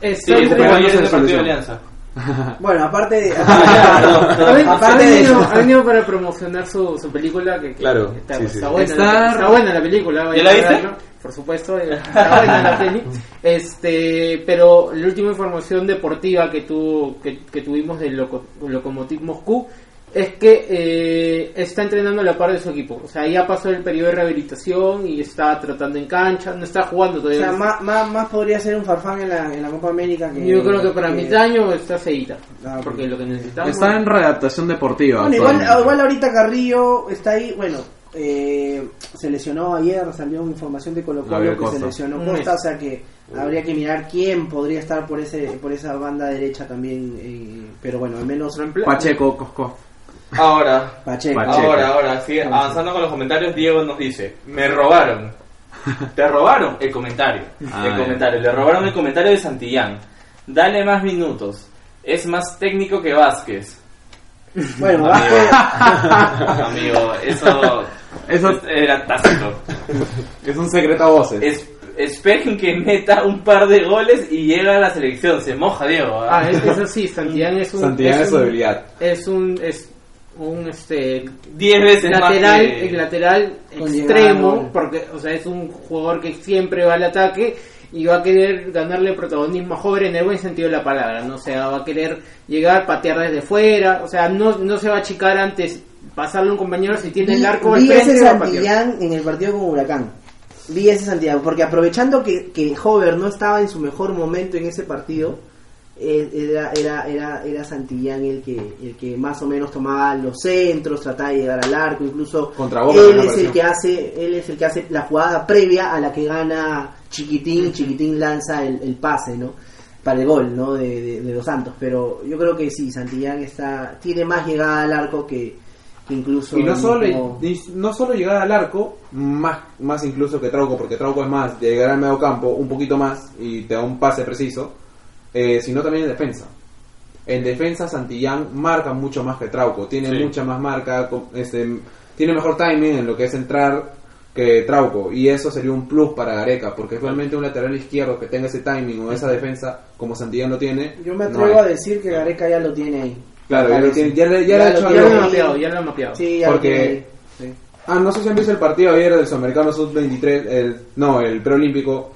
Está Sí, en el partido de. Alianza. Bueno, aparte de... Ha venido- aparte ha de venido- eso. ha venido para promocionar su, su película que, que Claro, está, sí, sí. está buena, Está- buena la película ¿Ya la viste? por supuesto eh, está buena la peli este pero la última información deportiva que tu, que, que tuvimos del Loco- Lokomotiv Moscú es que eh, está entrenando a la par de su equipo o sea ya pasó el periodo de rehabilitación y está tratando en cancha no está jugando O todavía sea, más, más, más podría ser un farfán en la, en la Copa América que... yo creo que para mitad de año está seguida Ah, porque lo que necesitamos Está en readaptación deportiva. Bueno, igual, ahorita Carrillo está ahí, bueno, eh, se lesionó ayer, salió información de Colo Colo que se Costa. lesionó Un Costa, o sea que habría que mirar quién podría estar por ese por esa banda derecha también, eh, pero bueno, al menos Pacheco, Cosco. Ahora, Pacheco. Pacheco. ahora, ahora, sigue avanzando con los comentarios, Diego nos dice, me robaron. Te robaron el comentario. Ah, el comentario. Le robaron el comentario de Santillán. Dale más minutos. Es más técnico que Vázquez. Bueno, Amigo, Vázquez, amigo eso, Eso era tácito. es un secreto a voces. Es, esperen que meta un par de goles y llega a la selección. Se moja, Diego. ¿ah? ah es, eso sí Santillán es un Santillán es su un- debilidad. es un es un este Diez veces lateral más que- el lateral Con extremo porque o sea es un jugador que siempre va al ataque y va a querer ganarle protagonismo a joven en el buen sentido de la palabra no o sea va a querer llegar patear desde fuera o sea no no se va a achicar antes pasarle a un compañero si tiene vi, el arco vi frente ese a. Santillán en el partido con Huracán. Vi ese Santillán, porque aprovechando que, que Hover no estaba en su mejor momento en ese partido, era, era, era, era Santillán el que, el que más o menos tomaba los centros, trataba de llegar al arco, incluso Contra Boca él es el que hace, él es el que hace la jugada previa a la que gana Chiquitín, Chiquitín lanza el, el pase, ¿no? para el gol, ¿no? De, de, de los Santos, pero yo creo que sí, Santillán está, tiene más llegada al arco que, que incluso Y no solo, y no solo llegar al arco, más, más incluso que Trauco, porque Trauco es más de llegar al medio campo un poquito más y te da un pase preciso, eh, sino también en defensa. En defensa Santillán marca mucho más que Trauco, tiene Sí. mucha más marca, este, tiene mejor timing en lo que es entrar que Trauco. Y eso sería un plus para Gareca, porque realmente un lateral izquierdo que tenga ese timing o esa defensa, como Santillán lo tiene. Yo me no atrevo hay. a decir que Gareca ya lo tiene ahí. Claro, ya lo tiene, ya, ya ha lo hecho Ya lo mapeado, ya lo han mapeado. Sí, ya Porque- lo tiene ahí. Sí. Ah, no sé si han visto el partido ayer del Sudamericano Sub-23, el, no, el preolímpico,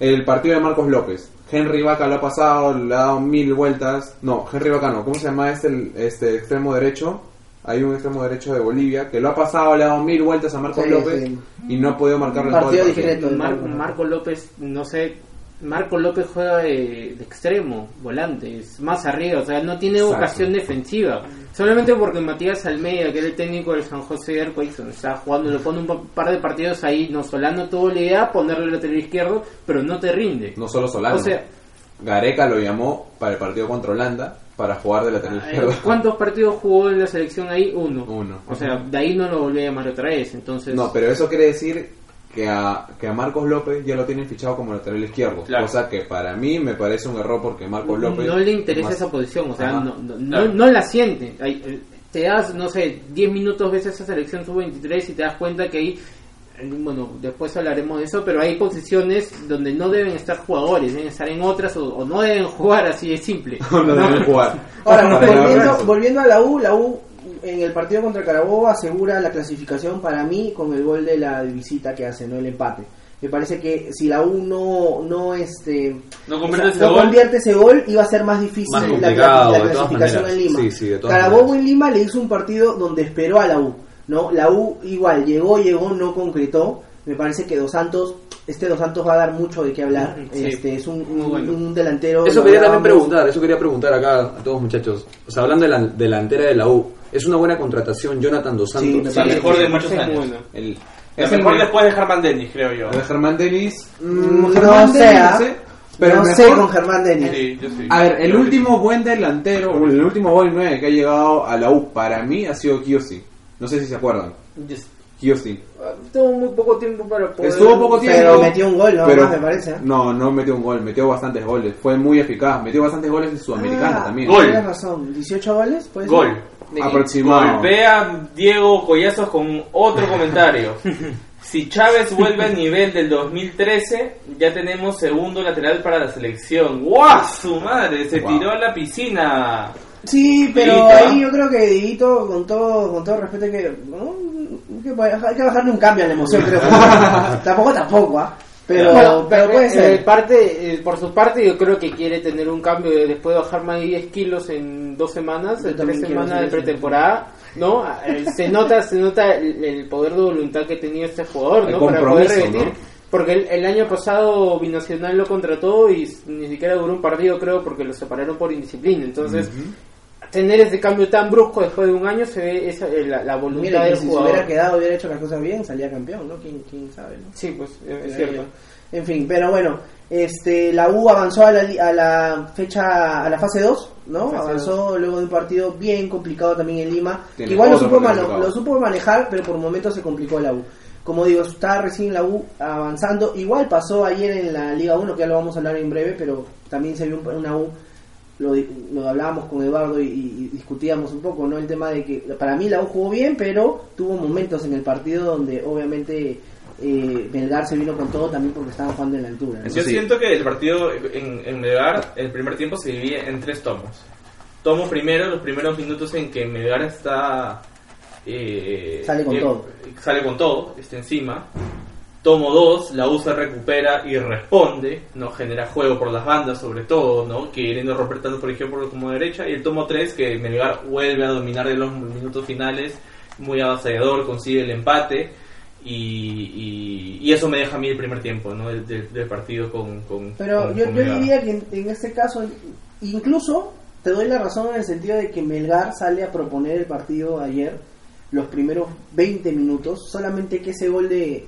el partido de Marcos López. Henry Vaca lo ha pasado, le ha dado mil vueltas. No, Henry Vaca no, ¿cómo se llama este, el- este extremo derecho? Hay un extremo derecho de Bolivia que lo ha pasado, le ha dado mil vueltas a Marcos Sí, López sí. y no ha podido marcarlo en todo Partido el partido. discreto. Mar- Marco López, no sé, Marco López juega de, de extremo, volante, es más arriba, o sea, no tiene Exacto. vocación defensiva. Solamente porque Matías Almeida, que era el técnico del San José de donde estaba jugando, le pone un pa- par de partidos ahí, no Solano tuvo la idea, ponerle el lateral izquierdo, pero no te rinde. No solo Solano. O sea, Gareca lo llamó para el partido contra Holanda para jugar de lateral izquierdo. ¿cuántos partidos jugó en la selección ahí? Uno. Uno. O sea, de ahí no lo volví a llamar otra vez, entonces... No, pero eso quiere decir que a, que a Marcos López ya lo tienen fichado como lateral izquierdo. Claro. Cosa que para mí me parece un error porque Marcos López... no le interesa más- esa posición, o sea, no, no, Claro. no, no la siente. Hay- eh, te das, no sé, 10 minutos ves esa selección sub-23 y te das cuenta que hay, eh, bueno, después hablaremos de eso, pero hay posiciones donde no deben estar jugadores, deben estar en otras o, o no deben jugar, así de simple. no deben jugar. Ahora, volviendo, volviendo a la U, la U en el partido contra Carabobo asegura la clasificación para mí con el gol de la visita que hace, no el empate. Me parece que si la U no, no, este, No o convierte sea, ese no gol. convierte ese gol, iba a ser más difícil Más la, clasificación en Lima. Sí, sí, Carabobo maneras. en Lima le hizo un partido donde esperó a la U. ¿no? La U igual llegó, llegó, no concretó. Me parece que Dos Santos, este Dos Santos va a dar mucho de qué hablar. Sí. Este es un, un- bueno. un delantero. Eso quería también preguntar, eso quería preguntar acá a todos muchachos. O sea, hablando de la delantera de la U, ¿es una buena contratación Jonathan Dos Sí, Santos? La mejor de muchos años. bueno. El, es el mejor me- después de Germán Dennis, creo yo. el de Germán Denis. Mm, mm, no sé, Denis, ¿ah? Pero no el sé mejor- con Germán Denis. Sí, yo sí. A ver, el Yo sí. último buen delantero, el último gol 9 que ha llegado a la U para mí ha sido Kiyoshi. No sé si se acuerdan. Kiyoshi. Tuvo muy poco tiempo para poder... Estuvo poco tiempo. Pero metió un gol, ¿no? pero- Más, me parece. No, no metió un gol, metió bastantes goles. Fue muy eficaz. Metió bastantes goles en Sudamericana Ah, también. Gol. Tienes razón. ¿18 goles? ¿Puede ser? Gol. Aproximado. Golpea Diego Collazos con otro comentario. Si Chávez vuelve al nivel del 2013, ya tenemos segundo lateral para la selección. ¡Guau! Su madre, se Guau. tiró a la piscina. Sí, pero ahí yo creo que Dieguito, con todo, con todo respeto, hay que, ¿no? que hay que bajarle un cambio a la emoción, creo. tampoco, tampoco, ¿ah? Pero, Bueno, pero puede eh, ser. parte, eh, por su parte, yo creo que quiere tener un cambio de- después de bajar más de 10 kilos en dos semanas, Yo en tres semanas de pretemporada. ¿no? Eh, Se nota, se nota el, el poder de voluntad que tenía este jugador, ¿no? Para poder repetir. ¿no? Porque el, el año pasado Binacional lo contrató y ni siquiera duró un partido, creo, porque lo separaron por indisciplina. Entonces, tener ese cambio tan brusco después de un año se ve esa, eh, la, la voluntad Mira, del si se jugador. hubiera quedado, hubiera hecho las cosas bien, salía campeón, ¿no? ¿Quién, quién sabe, no? Sí, pues, es cierto. En fin, pero bueno, este, la U avanzó a la, li- a la fecha, a la fase 2, ¿no? Fase avanzó luego de un partido bien complicado también en Lima. Que igual lo supo, mano- lo supo manejar, pero por momentos se complicó la U. Como digo, está recién la U avanzando. Igual pasó ayer en la Liga 1, que ya lo vamos a hablar en breve, pero también se vio un- una U lo, di- lo hablábamos con Eduardo y, y discutíamos un poco, ¿no? El tema de que para mí la U jugó bien, pero tuvo momentos en el partido donde obviamente eh, Melgar se vino con todo también porque estaban jugando en la altura. Yo sí. siento que el partido en, en Melgar, el primer tiempo se divide en tres tomos. Tomo primero, los primeros minutos en que Melgar está... eh, Sale con eh, todo. Sale con todo, está encima. Tomo 2, la U se recupera y responde, no genera juego por las bandas sobre todo, ¿no? queriendo romper tanto por izquierda como derecha. Y el tomo 3, que Melgar vuelve a dominar en los minutos finales, muy avasallador, consigue el empate. Y, y- y eso me deja a mí el primer tiempo ¿no? del, del- del partido con, con Pero con- yo, con yo diría que en, en este caso, incluso te doy la razón en el sentido de que Melgar sale a proponer el partido ayer, los primeros 20 minutos, solamente que ese gol de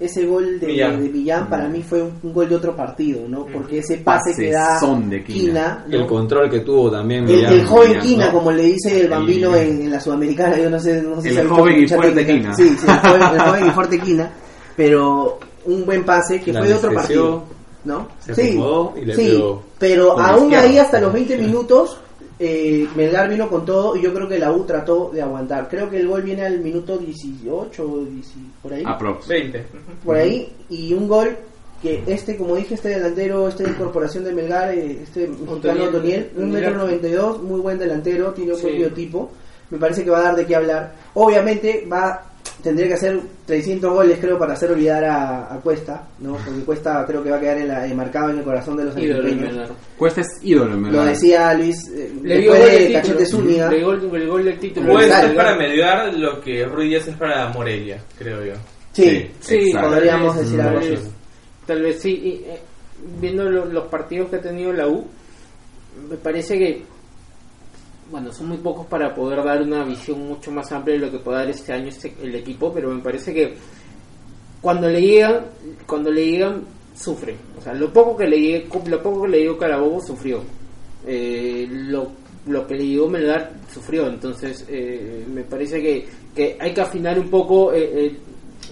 ese gol de Millán. de Millán para mí fue un, un gol de otro partido, ¿no? Porque ese pase que da de Quina. Quina, ¿no? El control que tuvo también. El, Millán, el joven Millán, Quina, ¿no? como le dice el bambino El- en, en la sudamericana, yo no sé, no sé El si visto joven y fuerte. Quina. Sí, sí, el joven, el joven y fuerte Quina, pero un buen pase que La fue de otro partido, ¿no? se sí, y le sí, pegó pero aún izquierda. ahí hasta los 20 minutos eh, Melgar vino con todo y yo creo que la U trató de aguantar. Creo que el gol viene al minuto 18 o 10 por ahí. Aprox. 20. por ahí y un gol que este como dije este delantero esta incorporación de Melgar eh, este mexicano Otoniel. Otoniel un metro noventa y dos muy buen delantero tiene un Sí. buen biotipo me parece que va a dar de qué hablar obviamente va tendría que hacer 300 goles creo para hacer olvidar a, a Cuesta no porque Cuesta creo que va a quedar en la- eh, marcado en el corazón de los. Melgar. Cuesta es ídolo, en lo decía Luis eh, Le dio después gol de Cachete. Zúñiga Le el, gol del título. Puede ser para Melgar lo que Ruiz Díaz es para Morelia, creo yo. sí, Sí, exacto. podríamos tal decir vez, algo tal así. vez, Tal vez sí. y, eh, viendo lo- los partidos que ha tenido la U, me parece que, bueno, son muy pocos para poder dar una visión mucho más amplia de lo que puede dar este año este- el equipo, pero me parece que cuando le llegan, cuando le llegan, sufre. O sea, lo poco que le llegue- lo poco que le llegó Carabobo sufrió. Eh, lo, lo que le llegó Melgar sufrió. Entonces, eh, me parece que, que hay que afinar un poco eh, eh,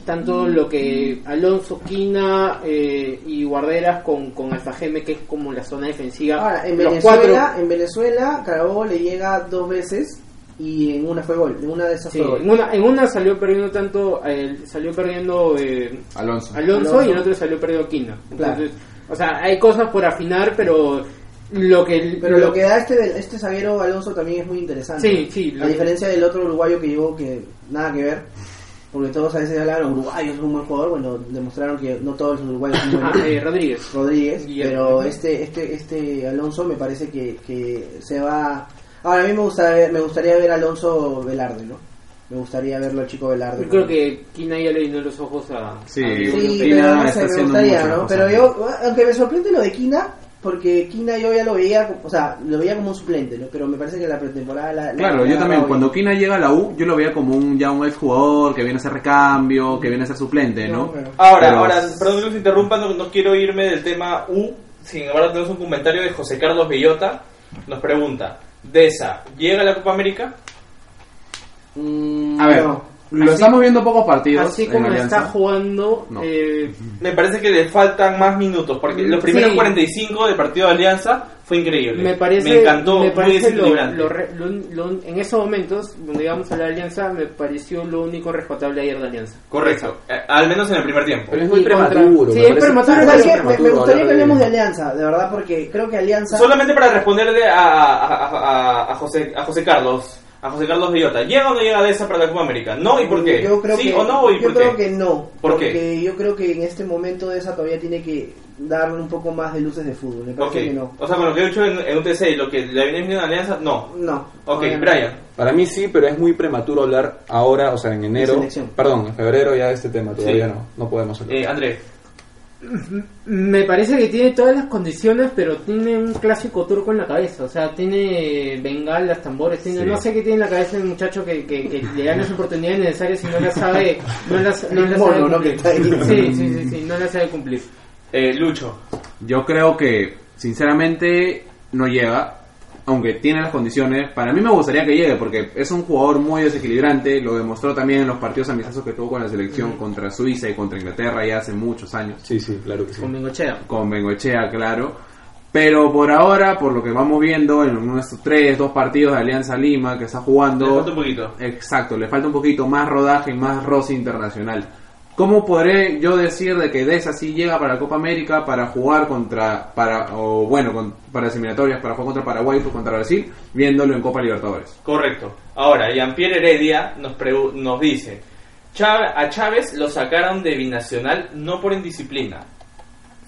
tanto lo que Alonso, Quina eh, y Guarderas con, con Alfa Geme, que es como la zona defensiva. Ahora, en los Venezuela, cuatro, en Venezuela, Carabobo le llega dos veces y en una fue gol. En una de esas sí, fue gol. en, una, en una salió perdiendo tanto, eh, salió perdiendo eh, Alonso. Alonso, Alonso. y en otro salió perdiendo Quina. Claro. Entonces, o sea, hay cosas por afinar, pero lo que Pero lo que da este del- este zaguero Alonso también es muy interesante. Sí, sí, A lo- diferencia del otro uruguayo que llegó, que nada que ver. Porque todos a veces hablan uruguayo es un buen jugador. Bueno, demostraron que no todos los uruguayos son Ah, buenos. eh, Rodríguez. Rodríguez, Guillermo. pero este este este Alonso me parece que, que se va. Ahora a mí me gusta ver- me gustaría ver a Alonso Velarde, ¿no? Me gustaría verlo al chico Velarde. Yo creo que Quina ya le llenó los ojos a. Sí, a- Sí, pero no me haciendo gustaría, ¿no? Pero yo, aunque me sorprende lo de Quina, porque Quina yo ya lo veía, como- o sea, lo veía como un suplente, ¿no? Pero me parece que la pretemporada la, la- Claro, la yo también, cuando bien. Quina llega a la U, yo lo veía como un ya un ex jugador que viene a hacer recambio, que viene a ser suplente, ¿no? No, pero- Ahora, Pero- ahora, perdón que los interrumpa, no, no quiero irme del tema U. Sin embargo, tenemos un comentario de José Carlos Bellota. Nos pregunta: ¿Deza llega a la Copa América? Mm, A ver, no. Lo Así- estamos viendo pocos partidos Así como está jugando, No. eh, Me parece que le faltan más minutos, porque los primeros Sí. 45 del partido de Alianza fue increíble. me parece, Me encantó, me muy parece lo, desequilibrante. lo lo- lo- en esos momentos, donde íbamos a la Alianza, me pareció lo único rescatable ayer de Alianza. Correcto, eh, al menos en el primer tiempo. Pero es muy Y contra- prematuro. sí, me es prematuro, Me, me gustaría que hablemos de de- Alianza, de verdad, porque creo que Alianza... Solamente para responderle a, a, a- a José, a José Carlos, a José Carlos Bellota, ¿llega o no llega Deza para la Copa América? ¿No y por qué? Yo creo ¿Sí que, o no y yo por creo qué? que no. ¿Por porque qué? yo creo que en este momento de esa todavía tiene que darle un poco más de luces de fútbol. Me parece que no. o sea, con lo que he dicho en, en UTC y lo que le viene viendo en Alianza, no. No. Ok, no. Brian. Para mí sí, pero es muy prematuro hablar ahora, o sea, en enero. Perdón, en febrero ya de este tema, todavía Sí. no, no podemos hablar. Eh, Andrés. Me parece que tiene todas las condiciones, pero tiene un clásico turco en la cabeza. O sea, tiene bengalas, tambores, tiene, Sí. no sé qué tiene en la cabeza el muchacho que, que, que le dan las oportunidades necesarias y no las sabe, no las, no las mono, sabe ¿no? cumplir. ahí. Sí, sí, sí, sí, no las sabe cumplir. Eh, Lucho. Yo creo que, sinceramente, no llega. Aunque tiene las condiciones, para mí me gustaría que llegue porque es un jugador muy desequilibrante. Lo demostró también en los partidos amistosos que tuvo con la selección contra Suiza y contra Inglaterra ya hace muchos años. Sí, sí, claro que sí. Con Bengochea. con Bengochea, claro. Pero por ahora, por lo que vamos viendo en nuestros tres, dos partidos de Alianza Lima que está Le jugando, falta un poquito. exacto, le falta un poquito más rodaje y más roce internacional. ¿Cómo podré yo decir de que Deza sí llega para la Copa América para jugar contra, para, o bueno, con- para las eliminatorias, para jugar contra Paraguay o contra Brasil, viéndolo en Copa Libertadores? Correcto. Ahora, Jean-Pierre Heredia nos, nos dice, "Chá- a Chávez lo sacaron de binacional no por indisciplina,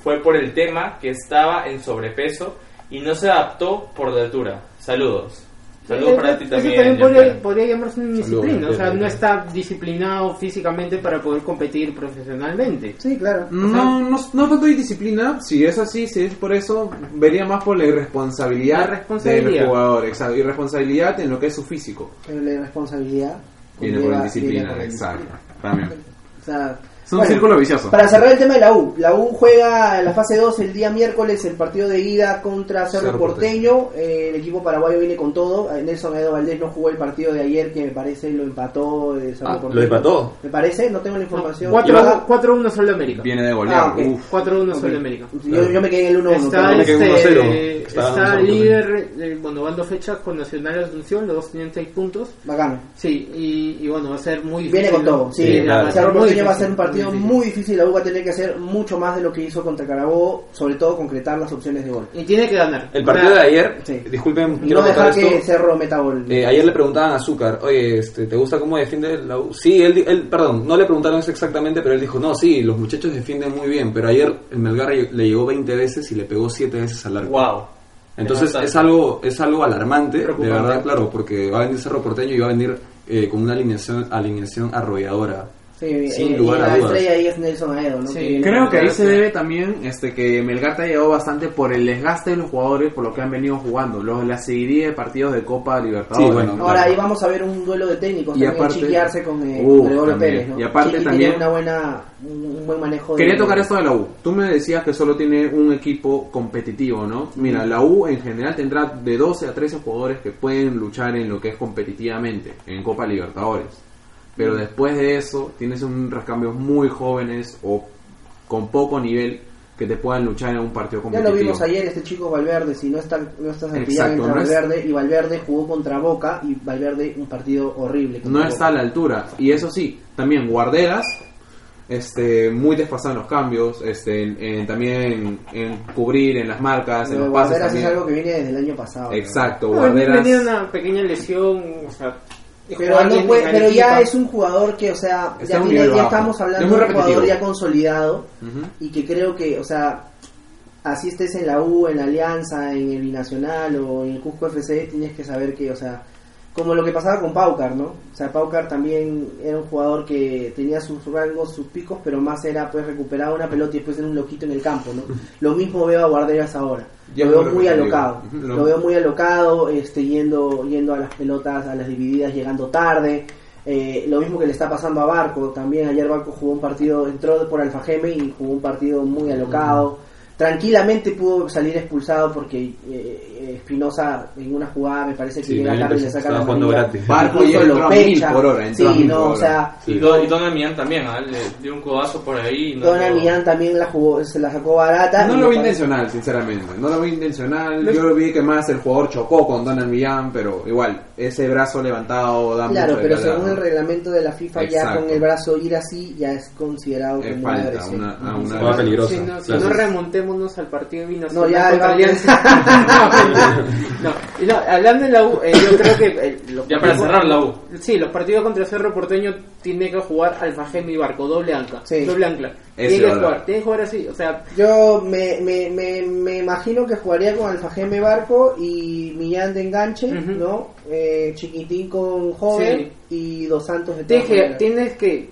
fue por el tema que estaba en sobrepeso y no se adaptó por la altura. Saludos. Saludos Eso- para ti eso también. también podría, llamarse una indisciplina. O sea, no está disciplinado físicamente para poder competir profesionalmente. Sí, claro. No, no, no tanto indisciplina, si es así, si es por eso, vería más por la irresponsabilidad, La responsabilidad. del jugador, exacto, irresponsabilidad en lo que es su físico. Pero la responsabilidad Viene por la exacto, indisciplina. también. O sea, Es un Bueno, círculo vicioso. Para cerrar el tema de la U, la U juega en la fase 2 el día miércoles el partido de ida contra Cerro, Cerro Porteño. Eh, el equipo paraguayo viene con todo. Eh, Nelson Edo Valdés no jugó el partido de ayer, que me parece lo empató eh, Cerro Ah, Porteño. ¿lo empató? Me parece, no tengo la información. 4-1 4-1 Sol de América. Viene de golear. Ah, ok. Uf. 4-1 Ok. Sol de América. Yo, yo me quedé en el 1-1. Está, pero- este, 1-0. está 1-0 líder, eh, bueno, van dos fechas con Nacional y Asunción, los dos tienen 6 puntos. Bacano. Sí, y, y bueno, va a ser muy difícil. Viene con todo, sí. Sí, claro. Cerro Porteño va a ser un partido difícil. muy difícil. La U va a tener que hacer mucho más de lo que hizo contra Carabobo, sobre todo concretar las opciones de gol. Y tiene que ganar. El partido de ayer, Sí. disculpen, no dejar que esto. Cerro meta gol. Eh, ayer le preguntaban a Azúcar, oye, este, ¿te gusta cómo defiende la U? Sí, él, perdón, no le preguntaron eso exactamente, pero él dijo, no, sí, los muchachos defienden muy bien, pero ayer el Melgar le llegó 20 veces y le pegó 7 veces al arco. Wow. Entonces es algo, es algo alarmante, de verdad, claro, porque va a venir Cerro Porteño y va a venir eh, con una alineación, alineación arrolladora. Sí, Sin eh, lugar y a la dudas. estrella ahí es Nelson Aedo, ¿no? Sí, Que viene Creo que ahí se debe también este que Melgar te ha llegado bastante por el desgaste de los jugadores por lo que han venido jugando, los, la seguidilla de partidos de Copa Libertadores. Sí, bueno, ¿no? Ahora Claro. ahí vamos a ver un duelo de técnicos Y también aparte- chiquearse con eh, Uh, Gregorio también. Pérez, ¿no? Y aparte Chiqui también- tiene una buena, un buen manejo de... Quería tocar esto de la U. Tú me decías que solo tiene un equipo competitivo, ¿no? Mira, la U en general tendrá de 12 a 13 jugadores que pueden luchar en lo que es competitivamente, en Copa Libertadores. Pero después de eso, tienes un recambios muy jóvenes o con poco nivel que te puedan luchar en un partido Ya competitivo. lo vimos ayer, este chico Valverde, si no está, no está Santillán, Exacto, entra no es- Valverde, y Valverde jugó contra Boca, y Valverde un partido horrible. contra no Boca. está a la altura. Y eso sí, también guarderas, este, muy desfasados en los cambios, este, en- en- también en, en cubrir en las marcas, en los pases Guarderas es también. algo que viene desde el año pasado. Exacto, No, guarderas. tenía una pequeña lesión, o sea, Pero, no puede- pero ya es un jugador que, o sea, ya, tiene- estamos Es hablando de un jugador ya consolidado y que creo que, o sea, así estés en la U, en la Alianza, en el Binacional o en el Cusco FC, tienes que saber que, o sea, como lo que pasaba con Paucar, ¿no? O sea, Paucar también era un jugador que tenía sus rangos, sus picos, pero más era pues recuperar una pelota y después era un loquito en el campo, ¿no? Lo mismo veo a Guarderas ahora. Lo veo muy alocado. Lo- veo muy alocado, este, yendo, yendo a las pelotas, a las divididas, llegando tarde. Eh, lo mismo que le está pasando a Barco. También ayer Barco jugó un partido, entró por Alfajeme y jugó un partido muy alocado. Tranquilamente pudo salir expulsado porque eh, Espinosa en una jugada me parece que Sí, llega tarde y le saca la amarilla. Barco ya lo pecha. por hora, Sí, mil no, por o sea, Y, Don, y Don Millán también, ¿ah? le dio un codazo por ahí. y no Don lo- Millán también la jugó, se la sacó barata. No y lo vi intencional, sinceramente. No lo vi intencional. Yo lo vi que más el jugador chocó con Donald Millán, pero igual, ese brazo levantado da Claro, mucho de pero según el reglamento de la FIFA, ya con el brazo ir así ya es considerado Es como falta, una- a una- Jugada peligrosa. Si no, si Gracias. no remontémonos al partido binacional No, ya. no, no, hablando de la U, eh, yo creo que eh, los Ya para cerrar la U. Sí, los partidos contra Cerro Porteño tiene que jugar Alfajeme y Barco, doble ancla, Sí. doble ancla. Tiene que verdad. jugar, tiene que jugar así, o sea, Yo me, me, me, me imagino que jugaría con Alfajeme Barco y Millán de enganche, Ujú. ¿no? Eh, chiquitín con joven y Dos Santos de tienes que, tienes que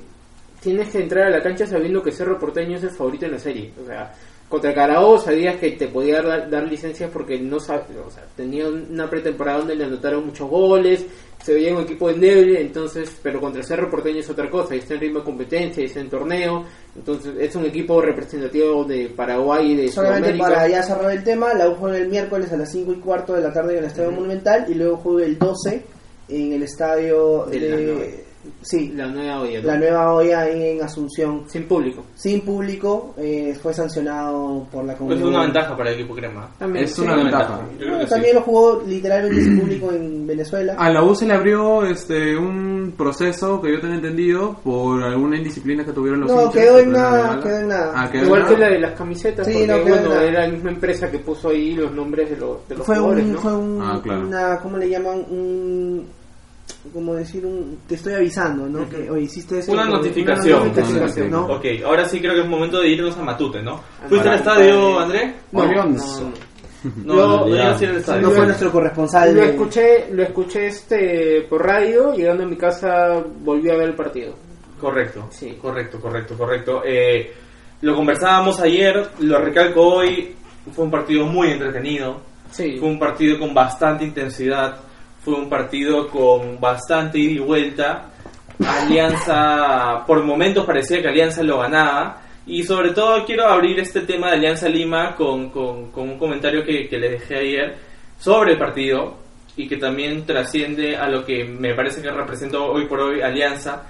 tienes que entrar a la cancha sabiendo que Cerro Porteño es el favorito en la serie, o sea, contra Carabobo sabías que te podía dar, dar licencias porque no sab- o sea, tenía una pretemporada donde le anotaron muchos goles, se veía un equipo endeble, entonces, pero contra Cerro Porteño es otra cosa, está en ritmo de competencia, está en torneo, entonces es un equipo representativo de Paraguay y de Solamente Sudamérica. para ya cerrar el tema, la U juega el miércoles a las 5 y cuarto de la tarde en el Estadio Monumental y luego juega el 12 en el estadio De de... Sí, La nueva olla, ¿no? la nueva olla en Asunción. Sin público. Sin público, eh, fue sancionado por la Pues comunidad. es una ventaja para el equipo crema. También, Es sí. una ventaja. También sí. lo jugó literalmente sin público en Venezuela. A la U se le abrió este un proceso que yo tengo entendido por alguna indisciplina que tuvieron los No, hinchas, quedó en nada, mala. quedó en nada. Ah, quedó Igual en que nada. la de las camisetas, Sí, porque no, quedó bueno, nada. era la misma empresa que puso ahí los nombres de, los de los fue jugadores, un, ¿no? fue un, Ah, claro. una, ¿cómo le llaman? Un, como decir un, te estoy avisando, ¿no? Que, oye, hiciste eso. Una Una notificación. notificación, ¿no? Ok, ahora sí creo que es momento de irnos a Matute, ¿no? ¿Fuiste al estadio, André? No, no, No, no, yo no fue nuestro corresponsal. Lo escuché, lo escuché este por radio, llegando a mi casa volví a ver el partido. Correcto, Sí. correcto, correcto, correcto. Eh, lo conversábamos ayer, lo recalco hoy, fue un partido muy entretenido, Sí. fue un partido con bastante intensidad, fue un partido con bastante ida y vuelta, Alianza, por momentos parecía que Alianza lo ganaba. Y sobre todo quiero abrir este tema de Alianza Lima con, con- con un comentario que, que les dejé ayer sobre el partido y que también trasciende a lo que me parece que representa hoy por hoy Alianza,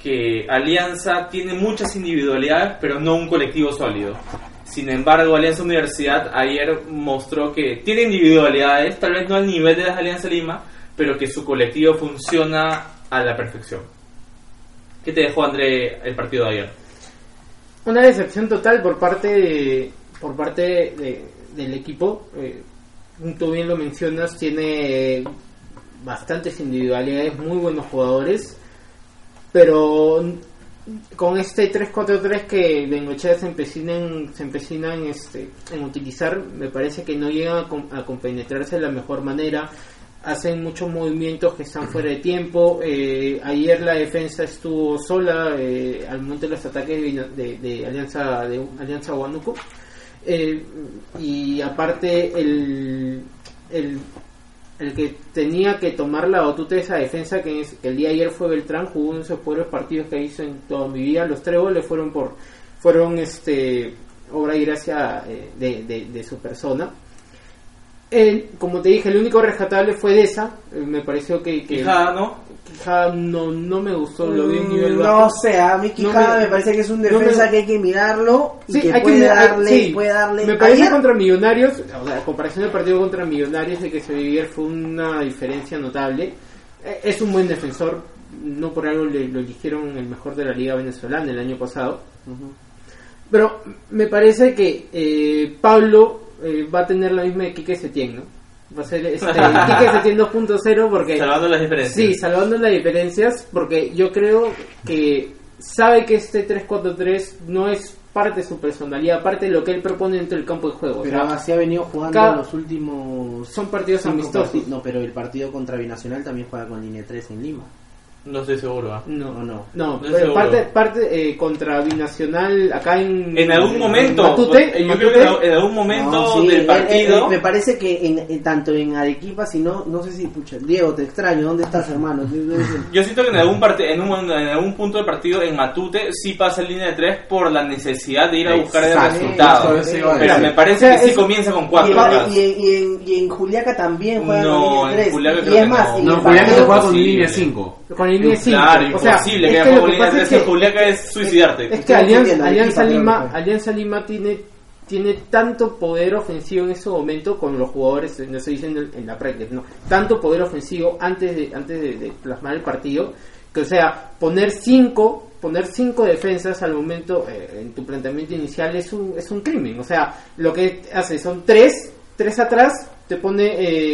que Alianza tiene muchas individualidades pero no un colectivo sólido. Sin embargo, Alianza Universidad ayer mostró que tiene individualidades, tal vez no al nivel de las Alianza Lima, pero que su colectivo funciona a la perfección. ¿Qué te dejó, André, el partido de ayer? Una decepción total por parte de- por parte de- del equipo. Eh, tú bien lo mencionas, tiene bastantes individualidades, muy buenos jugadores, pero con este 3-4-3 que Bengochea se empecina, en, se empecina en, este, en utilizar, me parece que no llegan a, a compenetrarse de la mejor manera. Hacen muchos movimientos que están fuera de tiempo. Eh, ayer la defensa estuvo sola eh, al momento de los ataques de, Alianza de Alianza Huánuco. Eh, y aparte el, el, el que tenía que tomar la batuta de esa defensa que, el día ayer fue Beltrán jugó uno de esos peores partidos que hizo en toda mi vida los tres goles fueron por fueron este obra y gracia de- de su persona él, como te dije el único rescatable fue de esa me pareció que, que Quijada, ¿no? Quijada no, no me gustó lo vi nivel Mm, bajo No sé, a mí Quijada No me- me, parece que es un no defensa me- que hay que mirarlo y Sí, que hay puede, mirar- darle, sí. puede darle. Me parece Ayer- contra Millonarios, o sea, a comparación del partido contra Millonarios de que se vivió ayer fue una diferencia notable. Eh, Es un buen defensor, no por algo le- lo eligieron el mejor de la liga venezolana el año pasado. Pero me parece que eh, Pablo eh, va a tener la misma de Quique Setién, ¿no? Va a ser este, Quique Setién 2.0 porque... Salvando las diferencias. Sí, salvando las diferencias, porque yo creo que sabe que este 3-4-3 no es parte de su personalidad, parte de lo que él propone dentro del campo de juego. O Pero sea, así ha venido jugando cada- los últimos. son partidos amistosos. partidos. No, pero el partido contra Binacional también juega con línea 3 en Lima. No estoy seguro. ¿ah? No, ¿O no, no? no. Pero parte, parte eh, contra Binacional acá en. En algún en momento, Matute, yo en creo que Matute, en algún momento No, sí, del él- partido. él- él- me parece que en, en- tanto en Arequipa, si no, no sé si, pucha, Diego, te extraño, ¿dónde estás, hermano? Yo siento que en algún parte, en, un, en algún punto del partido en Matute sí pasa en línea de tres por la necesidad de ir a buscar el resultado. Pero me parece O sea, que sí es- comienza con y, cuatro. en, atrás. y, en, y, en, y en Juliaca también juega No, con en línea 3. Juliaca y creo es que más, no. en Julián se partido- juega con línea 5. con línea 5. Claro, o sea, imposible es que línea pasa de que Juliaca es suicidarte. Es que Alianza, Lima. Alianza Lima tiene tiene tanto poder ofensivo en ese momento con los jugadores, no estoy diciendo en la práctica, no, tanto poder ofensivo antes de antes de, de plasmar el partido, que o sea, poner cinco, poner cinco defensas al momento eh, en tu planteamiento inicial es un es un crimen, o sea, lo que hace son tres, tres atrás te pone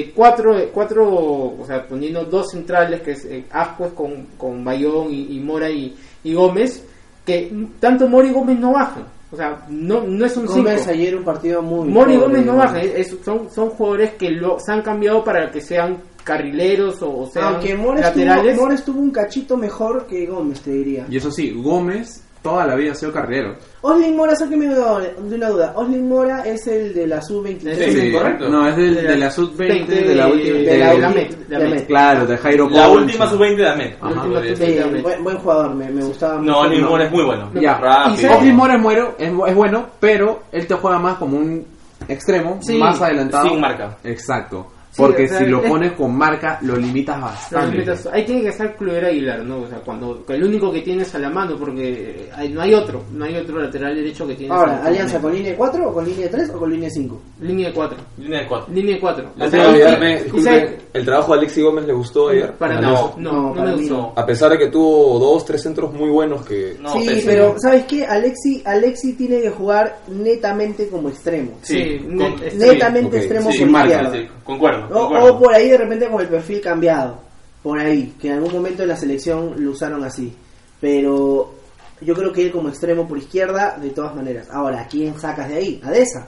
eh, cuatro, cuatro, o sea, poniendo dos centrales, que es eh, Ascuez con, con Bayón y, y Mora y, y Gómez, que tanto Mora y Gómez no bajan. O sea, no, no es un 5. Gómez ayer un partido muy. Mora y Gómez no bajan. es- son, son jugadores que lo, se han cambiado para que sean carrileros o, o sean Aunque Mora estuvo, laterales. Mora estuvo un cachito mejor que Gómez, te diría. Y eso sí, Gómez toda la vida ha sido carrilero. Oslin Mora, sáqueme de una de una duda. Oslin Mora es el de la sub-23. Sí, sí, correcto. No, es del- De de, la- la sub-20, de- de la última. de de la de- la Met, de la la Met. Met. Claro, de Jairo La Ponce. última sub-20 de Amet. Ajá. podría Sí, decir. Sí, buen, buen jugador, me, me gustaba No, mucho. Oli Mora es muy bueno. Ya. Rápido. Oslin Mora es, muero- es, es bueno, pero él te juega más como un extremo, Sí, más adelantado. sin marca. Exacto. Sí, Porque o sea, si lo es- pones con marca, lo limitas bastante. limitas- Ahí tiene que estar Cluver Aguilar, ¿no? O sea, cuando que el único que tienes a la mano, porque hay- no hay otro, no hay otro lateral derecho que tiene. Ahora, ¿alianza con línea 4 o con línea 3 o con línea 5? Línea de 4. Línea de cuatro. Línea de 4. No te olvidarme, disculpe, ¿sabes? ¿el trabajo de Alexi Gómez le gustó ayer? Para No. No, no, No, para me mí gustó. A pesar de que tuvo dos, tres centros muy buenos que... No, sí, pésimo. pero ¿sabes qué? Alexi, Alexi tiene que jugar netamente como extremo. Sí, Sí, net- sí, netamente ok, extremo sí, por sin marca, izquierda. sí, concuerdo. O, por ahí de repente con el perfil cambiado. Por ahí, que en algún momento en la selección lo usaron así. Pero yo creo que él como extremo por izquierda, de todas maneras. Ahora, ¿a quién sacas de ahí? ¿A Deza?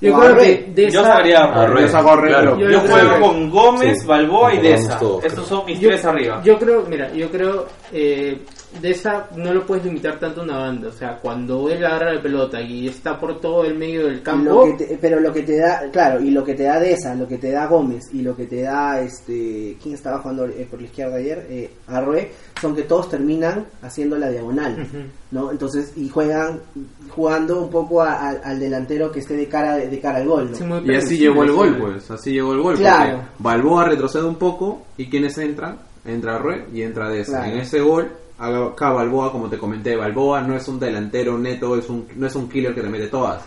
Yo O creo que de Yo esa- sacaría A. Yo Claro. Yo Yo juego que- con Gómez, Sí, Balboa y Deza. Estos son mis yo, tres arriba. Yo creo, mira, yo creo, eh, de esa no lo puedes limitar tanto a una banda. O sea, cuando él agarra la pelota y está por todo el medio del campo, Lo que te- pero lo que te da, claro, y lo que te da de esa, lo que te da Gómez y lo que te da este, ¿quién estaba jugando eh, por la izquierda ayer? Eh, Arroe, son que todos terminan haciendo la diagonal, ¿no? Entonces, y juegan jugando un poco a- a- al delantero que esté de cara de cara al gol, ¿no? Sí, Y así llegó el gol, pues. Así llegó el gol. Claro. Porque Balboa retrocede un poco y quienes entran, entra Rue y entra Deza. Claro. En ese gol, acá Balboa, como te comenté, Balboa no es un delantero neto, es un, no es un killer que te mete todas.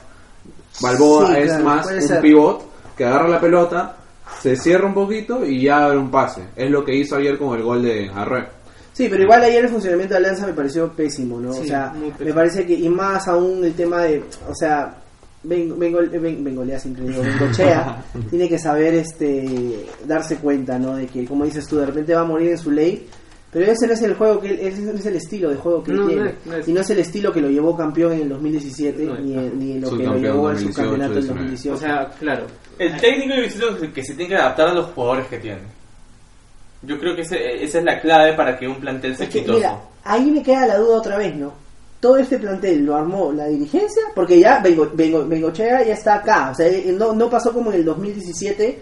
Balboa Sí, es claro, más un ser. pivot que agarra la pelota, se cierra un poquito y ya abre un pase. Es lo que hizo ayer con el gol de Arre. Sí, pero igual ayer el funcionamiento de Alianza me pareció pésimo, ¿no? o Sí, sea, muy pésimo. me parece que, y más aún el tema de, o sea, Bengo, Bengo, Ben- Bengolea siempre digo, Bengochea, tiene que saber este darse cuenta, ¿no? De que, como dices tú, de repente va a morir en su ley, pero ese no es el juego que él- ese no es el estilo de juego que él No, no tiene. es, no es. Y no es el estilo que lo llevó campeón en el 2017, No es, ni, ni lo que lo llevó al 2018, subcampeonato del 19. 2018. O sea, claro. El técnico yo siento que- que se tiene que adaptar a los jugadores que tiene. Yo creo que ese- esa es la clave para que un plantel sea Es que, exitoso. mira, ahí me queda la duda otra vez, ¿no? Todo este plantel lo armó la dirigencia, porque ya Bengo, Bengo- Bengochea ya está acá. O sea, no, no pasó como en el 2017,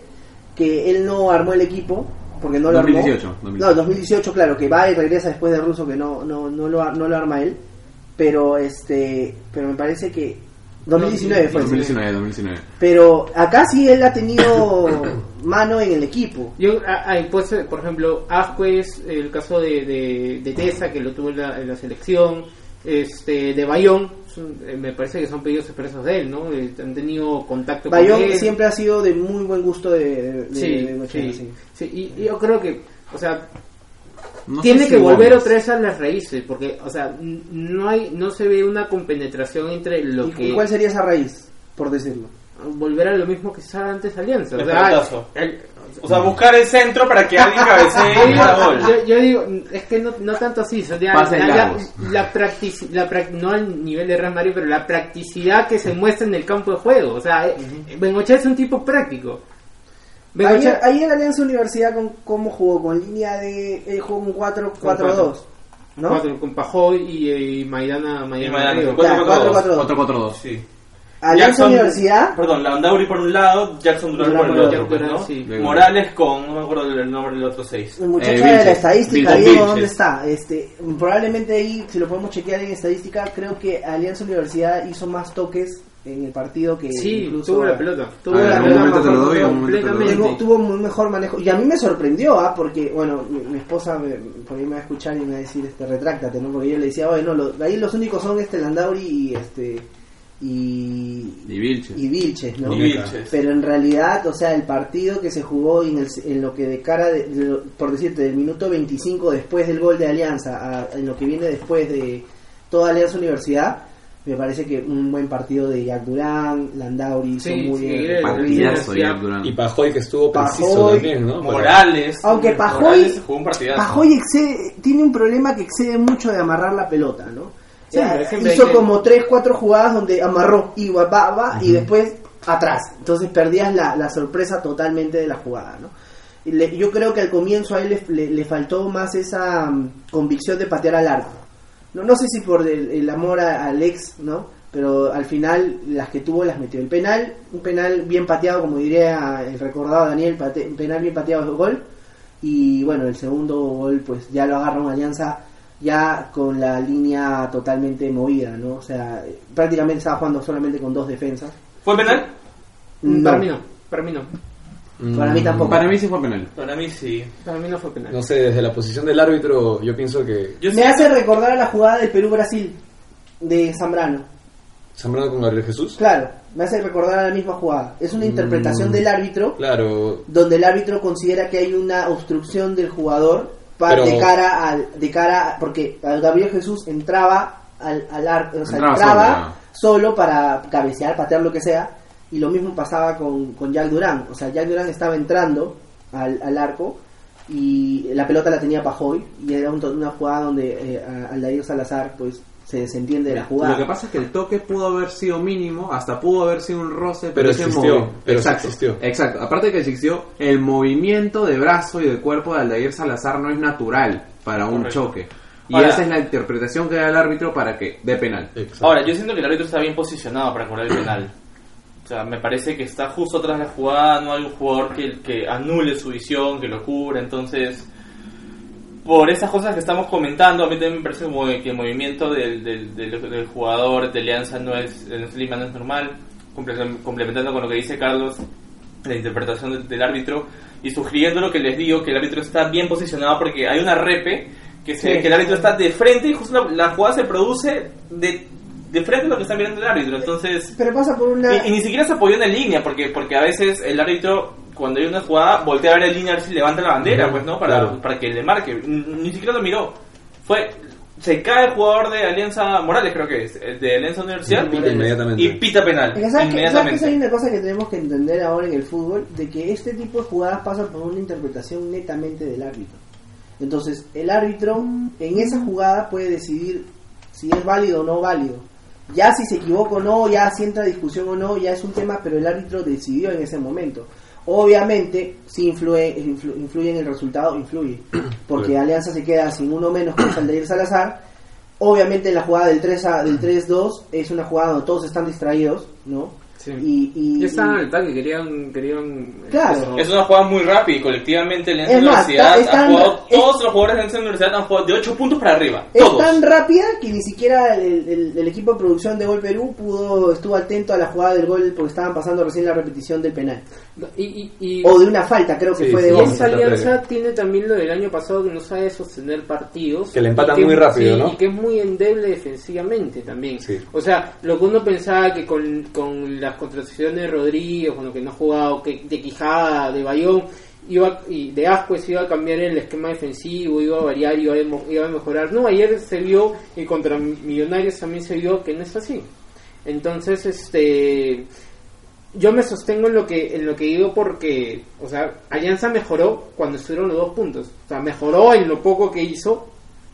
que él no armó el equipo, porque no lo 2018, armó. 2018. No, 2018, claro, que va y regresa después de Russo, que no, no, no, lo, ar- no lo arma él. Pero este pero me parece que 2019 fue. 2019, 2019. Pero acá sí él ha tenido mano en el equipo. Yo, ah, ah, pues, por ejemplo, Asquez, el caso de, de, de Tesa, que lo tuvo en la, en la selección, este de Bayón, son- eh, me parece que son pedidos expresos de él, ¿no? Eh, han tenido contacto Bayón con él. siempre ha sido de muy buen gusto de, de, de Sí, Bengochea, sí, sí. sí, y, y yo creo que, o sea, No tiene sé si que volver Gómez. otra vez a las raíces, porque, o sea, no hay, no se ve una compenetración entre lo ¿Y que cuál sería esa raíz, por decirlo? volver a lo mismo que estaba antes Alianza. O El sea, pelotazo. el- O sea, buscar el centro para que alguien cabecee y gol. yo, yo digo, es que no, no tanto así, o sea, ya- la, la, largos. la practic- la prac- no al nivel de Real Madrid, pero la practicidad que se muestra en el campo de juego. O sea, eh, Bengochea es un tipo práctico. Bengochea, Ayer, ayer Alianza Universidad con cómo jugó con línea de eh, jugó con 4 4 2, ¿no? cuatro, con Pajoy y, eh, y Maidana, Y Maidana Maidana, Río. cuatro, Claro, cuatro, 4 4 2. 4-4-2. Sí. Alianza Jackson- Universidad, Perdón, Landauri por un lado, Jackson Durán por el por el otro, otro, pues, ¿no? sí. Morales con, no me acuerdo el nombre del otro seis. el muchacho Eh, de la estadística, Vilches. Diego, ¿dónde está? Este, probablemente ahí, si lo podemos chequear en estadística, creo que Alianza Universidad hizo más toques en el partido que Sí, incluso tuvo la pelota. Tuvo la un pelota un. Tuvo, muy mejor manejo. Y a mí me sorprendió, ¿ah? Porque, bueno, mi, mi esposa me, por ahí me va a escuchar y me va a decir, este, retráctate, ¿no? Porque yo le decía, bueno, lo- ahí los únicos son este Landauri y este. Y. Y Vilches. Y Vilches, ¿no? Y Vilches. Pero en realidad, o sea, el partido que se jugó en, el- en lo que de cara, de, de lo- por decirte, del minuto 25 después del gol de Alianza, a- en lo que viene después de toda Alianza Universidad, me parece que un buen partido de Jack Durán, Landauri, Sí, son muy sí, bien el- Partidazo el- de Jack Durán. Y Pajoy que estuvo preciso Pajoy, también, ¿no? Para- Morales. Aunque Pajoy- Morales jugó un partidazo. Pajoy excede- tiene un problema que excede mucho de amarrar la pelota, ¿no? Siempre, siempre hizo como 3, 4 jugadas donde amarró y va, va, va, y después atrás. Entonces perdías la, la sorpresa totalmente de la jugada, ¿no? Y le- yo creo que al comienzo a él le, le- le faltó más esa mm, convicción de patear al arco. No, no sé si por el, el amor a- al ex, ¿no? Pero al final las que tuvo las metió. El penal, un penal bien pateado, como diría el recordado Daniel, pate- un penal bien pateado es gol. Y bueno, el segundo gol pues ya lo agarra una alianza ya con la línea totalmente movida, ¿no? O sea, prácticamente estaba jugando solamente con dos defensas. ¿Fue penal? No, Para mí no, para mí no. Para mí Mm, tampoco. Para mí sí fue penal. Para mí sí. Para mí no fue penal. No sé, desde la posición del árbitro, yo pienso que Yo Me sí- hace recordar a la jugada del Perú-Brasil de Zambrano. Zambrano con Gabriel Jesús. Claro, me hace recordar a la misma jugada. Es una interpretación del árbitro Claro, donde el árbitro considera que hay una obstrucción del jugador Pero- de cara al de cara porque Gabriel Jesús entraba al, al arco, o sea, Entraba entraba solo, solo, para cabecear, patear lo que sea y lo mismo pasaba con, con Jack Durán, o sea, Jack Durán estaba entrando al, al arco y la pelota la tenía Pajoy y era un- una jugada donde eh, Aldair Salazar pues se desentiende de la jugada. Lo que pasa es que el toque pudo haber sido mínimo, hasta pudo haber sido un roce, Pero existió, pero sí exacto, existió. Exacto, aparte que existió, el movimiento de brazo y de cuerpo de Aldair Salazar no es natural para un Correcto. choque. Y Ahora- esa es la interpretación que da el árbitro para que dé penal. Exacto. Ahora, yo siento que el árbitro está bien posicionado para cobrar el penal. O sea, me parece que está justo atrás de la jugada, no hay un jugador que, que anule su visión, que lo cubra, entonces... Por esas cosas que estamos comentando, a mí también me parece como que el movimiento del, del, del- del jugador de Alianza no es, en Lima no es normal, comple- complementando con lo que dice Carlos, la interpretación del, del árbitro, y sugiriendo lo que les digo, que el árbitro está bien posicionado porque hay una repe, que, se, Sí. que el árbitro está de frente y justo la, la jugada se produce de, de frente a lo que está mirando el árbitro, entonces... Pero pasa por una... Y, y ni siquiera se apoyó en línea, porque porque a veces el árbitro, cuando hay una jugada, voltea a ver en línea a ver si levanta la bandera, pues, ¿no? Para, claro. para que le marque. Ni, siquiera lo miró. Fue... Se cae el jugador de Alianza Morales, creo que es, el de Alianza Universidad, y- inmediatamente. y pita penal. Es que ¿Sabes, que, ¿Sabes que inmediatamente. hay una cosa que tenemos que entender ahora en el fútbol? De que este tipo de jugadas pasan por una interpretación netamente del árbitro. Entonces, el árbitro en esa jugada puede decidir si es válido o no válido. Ya si se equivoca o no, ya si entra discusión o no, ya es un tema, pero el árbitro decidió en ese momento. Obviamente, si influye, influ- influye en el resultado, influye. Porque Claro. Alianza se queda sin uno menos con Aldair Salazar. Obviamente la jugada del 3 a, del 3-2 es una jugada donde todos están distraídos, ¿no? Sí. Y, y, Ya estaban y- al ataque, querían. querían Claro. Es una jugada muy rápida y colectivamente Alianza Es más, Universidad está- ha jugado, es- todos los jugadores de Alianza Universidad han jugado de 8 puntos para arriba. es Todos. tan rápida que ni siquiera el, el- el equipo de producción de Gol Perú pudo estuvo atento a la jugada del gol porque estaban pasando recién la repetición del penal. Y, y, y, O de una falta, creo que Sí, fue sí, de y Gómez. esa alianza tiene también lo del año pasado que no sabe sostener partidos. Que le empatan Y que- muy rápido, sí, ¿no? Y que es muy endeble defensivamente también. Sí. O sea, lo que uno pensaba que con, con las contrataciones de Rodríguez, con lo que no ha jugado, que de Quijada, de Bayón, iba, y de Ascuez iba a cambiar el esquema defensivo, iba a variar, iba a, iba a mejorar. No, ayer se vio, y contra Millonarios también se vio que no es así. Entonces, este yo me sostengo en lo que en lo que digo porque o sea Alianza mejoró cuando estuvieron los dos puntos o sea mejoró en lo poco que hizo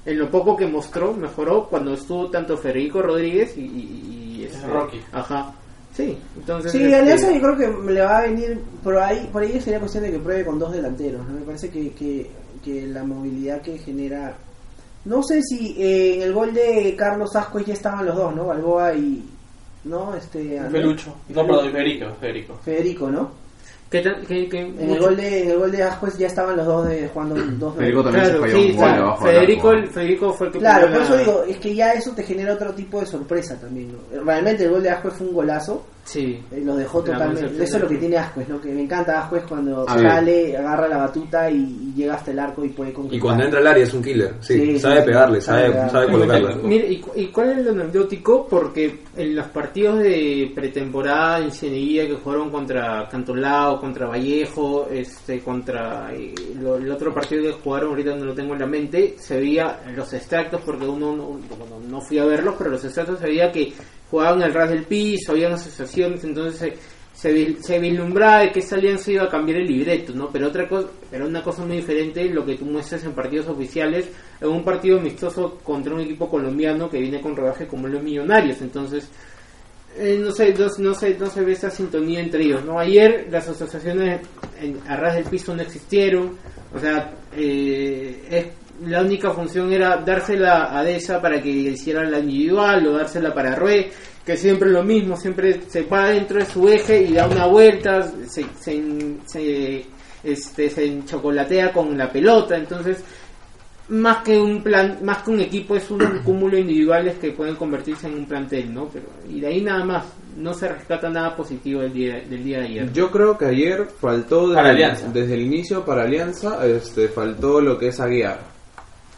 en lo poco que mostró mejoró cuando estuvo tanto Federico Rodríguez y, y- y, este, Rocky. ajá sí entonces Sí, este, Alianza yo creo que le va a venir por ahí, por ahí sería cuestión de que pruebe con dos delanteros. ¿no? Me parece que, que, que la movilidad que genera... No sé si eh, en el gol de Carlos Ascuez ya estaban los dos, ¿no? Balboa y... ¿No? Este... Felucho. No, perdón, Federico. Federico. Federico, ¿no? ¿Qué tal- qué- qué- En el gol de, en el gol de Ascuez ya estaban los dos de, jugando dos Federico también claro se falló sí un gol claro, Federico arco. Federico fue el que Claro, por la- eso digo, es que ya eso te genera otro tipo de sorpresa también, ¿no? Realmente el gol de Ascuez fue un golazo, sí eh, lo dejó La totalmente. Eso es lo que tiene Ascuez, ¿no? Que me encanta Ascuez cuando A ver. sale, agarra la batuta y, y llega hasta el arco y puede concretar. Y cuando entra al área es un killer, sí, Sí, sabe sí, pegarle, sabe sabe, pegarle. sabe colocarla. Mire, ¿y, cu- y cuál es lo anecdótico? Porque en los partidos de pretemporada en Cieneguilla que jugaron contra Cantolao, contra Vallejo, este, contra eh, lo- el otro partido que jugaron, ahorita no lo tengo en la mente, se veía los extractos, porque uno no, bueno, no fui a verlos, pero los extractos se veía que jugaban al ras del piso, habían asociaciones, entonces se, se, se vislumbraba de que esa alianza iba a cambiar el libreto, ¿no? Pero otra cosa, pero una cosa muy diferente lo que tú muestras en partidos oficiales, en un partido amistoso contra un equipo colombiano que viene con rodaje como los Millonarios, entonces eh, no sé, no, no sé, no se ve esa sintonía entre ellos, ¿no? Ayer las asociaciones en, a ras del piso no existieron, o sea, eh, es- la única función era dársela a Deza para que hiciera la individual o dársela para Rue, que siempre lo mismo, siempre se va dentro de su eje y da una vuelta, se, se, se, este, se enchocolatea con la pelota, entonces más que un plan, más que un equipo es un cúmulo de individuales que pueden convertirse en un plantel, ¿no? Pero y de ahí nada más, no se rescata nada positivo del día del día de ayer. Yo creo que ayer faltó desde, Para el, Alianza. desde el inicio para Alianza, este, faltó lo que es Aguiar.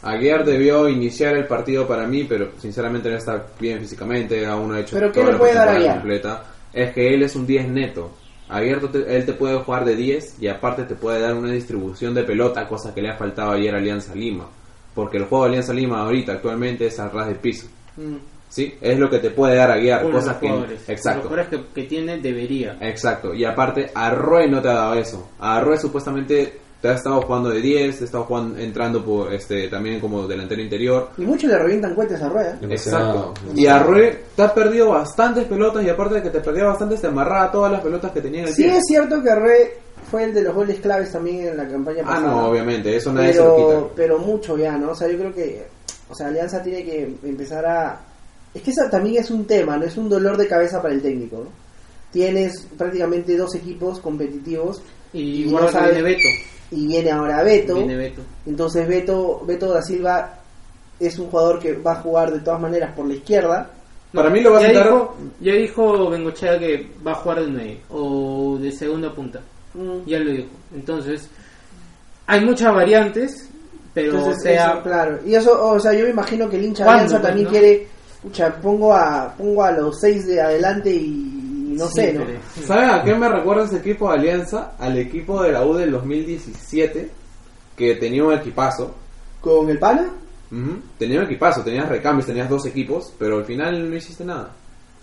Aguiar debió iniciar el partido para mí, pero sinceramente no está bien físicamente, aún no ha hecho ¿Pero qué toda le la puede dar Aguiar? completa. Es que él es un 10 neto. Aguiar te- él te puede jugar de 10 y aparte te puede dar una distribución de pelota, cosa que le ha faltado ayer a Alianza Lima. Porque el juego de Alianza Lima ahorita actualmente es al ras del piso. Mm. ¿Sí? Es lo que te puede dar Uno de los cosas que... Exacto. Los jugadores que, que tiene debería. Exacto, y aparte Arroe no te ha dado eso. Arroe supuestamente te ha estado jugando de 10, te ha estado jugando, entrando por este también como delantero interior. Y muchos le revientan cuentas a rueda. Exacto. Y Arroe te ha perdido bastantes pelotas y aparte de que te perdía bastantes te amarraba todas las pelotas que tenía en el Sí pie. es cierto que Re fue el de los goles claves también en la campaña Ah, no, obviamente, eso nadie se lo pero, quita. pero mucho ya, ¿no? O sea, yo creo que o sea, Alianza tiene que empezar a... Es que esa también es un tema, no es un dolor de cabeza para el técnico. ¿no? Tienes prácticamente dos equipos competitivos Y Y no sabe- viene Beto. y viene ahora Beto. Viene Beto. Entonces Beto, Beto da Silva es un jugador que va a jugar de todas maneras por la izquierda. Para mí lo va a ya sentar- dijo, ya dijo Bengochea que va a jugar de 9 o de segunda punta. Mm. Ya lo dijo. Entonces, hay muchas variantes, pero Entonces, o sea, eso, claro. Y eso, o sea, yo me imagino que el hincha de ¿Cuándo, Alianza también no? quiere, pucha, pongo a, pongo a los seis de adelante y no sí, sé, ¿no? ¿Saben a qué me recuerda ese equipo de Alianza? Al equipo de la U del 2017, que tenía un equipazo. Con el pana, Ujú. Tenía un equipazo, tenías recambios, tenías dos equipos, pero al final no hiciste nada.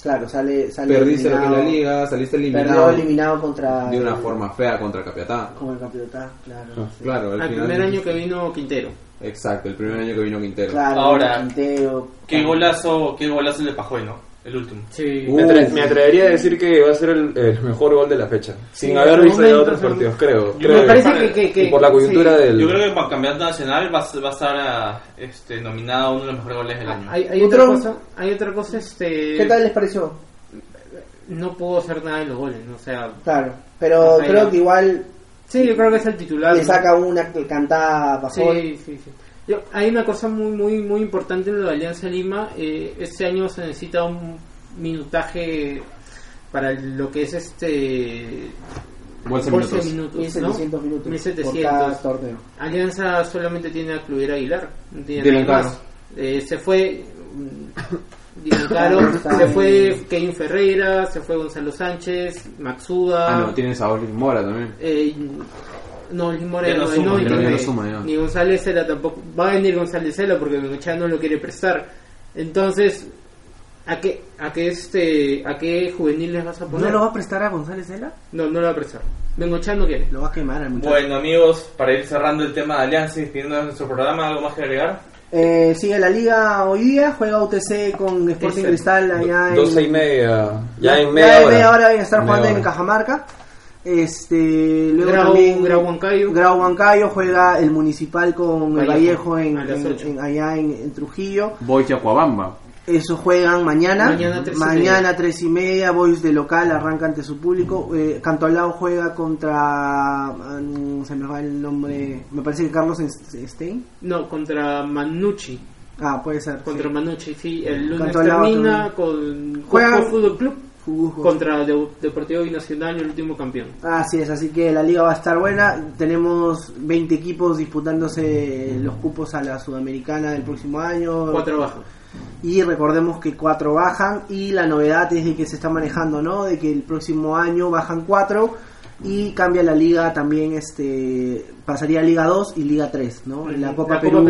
claro, sale, sale Perdiste lo que en la eliminado, liga, saliste Perdió eliminado eliminado contra de una forma fea contra Capiatá. como el campeonato, claro. sí. Claro, al al final primer año que vino Quintero. Exacto, el primer año que vino Quintero. Claro, Ahora, Quintero, Qué golazo, qué golazo el de Pajué, ¿no? El último. Sí. Uh, Me, atre- me atrevería a decir que va a ser el, el mejor gol de la fecha. Sin Sí, haber visto ya otros partidos, creo. Yo creo me Me parece que, que, que- y por la coyuntura sí. del... Yo creo que para el campeonato nacional va, a- va a estar ah, este, nominado a uno de los mejores goles del año. Hay, hay otra cosa, hay otra cosa, este, ¿Qué tal les pareció? no puedo hacer nada de los goles, ¿no? o sea, Claro, pero creo que igual sí, yo creo que es el titular. le ¿no? saca una cantada Sí, Pasol. sí, sí. Yo- hay una cosa muy, muy, muy importante en la Alianza Lima. eh, este año se necesita un minutaje para lo que es este Bolsa minutos. minutos, ¿no? 1700 minutos por 1700. cada torneo. Alianza solamente tiene a Cluir Aguilar, no tiene Dylan nada Caro. más. Eh, se fue mm, Caro, se fue Kevin Ferreira, se fue Gonzalo Sánchez, Maxuda. Ah, no, tienes a Oli Mora también. Eh, no, Luis Ya Moreno, no no, suma, no, ya ni- no- ya no suma, ya. ni González Cela tampoco. Va a venir González Cela porque Bengochea no lo quiere prestar. Entonces, ¿a qué, a qué, este, ¿a qué juveniles vas a poner? ¿No lo va a prestar a González Vela? No, no lo va a prestar. Bengochea no quiere. Lo va a quemar al muchacho. Bueno amigos, para ir cerrando el tema de Alianza y despidiendo nuestro programa, ¿algo más que agregar? Eh, sigue la liga hoy día, juega UTC con Sporting. Cristal allá en... 12 y media. Ya en ya media en hora. media hora van a estar Media jugando en hora. Cajamarca. Este, luego Grau- también Grau Huancayo. Grau Huancayo juega el Municipal con el Vallejo, Vallejo en, a en- en- allá en, en Trujillo. Boy Acuabamba. Eso juegan mañana. Mañana tres y Mañana media. tres y media. Boys de local arranca ante su público. Eh, Cantolao juega contra. mm, se me va el nombre. Me parece que Carlos Stein. No, contra Manucci. Ah, puede ser. Contra sí. Manucci, sí. El lunes Cantolao termina con Cusco Fútbol Club Contra De- Deportivo Binacional, el último campeón. Así es, así que la liga va a estar buena. Tenemos 20 equipos disputándose los cupos a la Sudamericana del próximo año. Cuatro bajas. Y recordemos que cuatro bajan. Y la novedad es de que se está manejando, ¿no? De que el próximo año bajan cuatro. Y cambia la liga también, este pasaría a Liga 2 y Liga 3, ¿no? En la Copa La Perú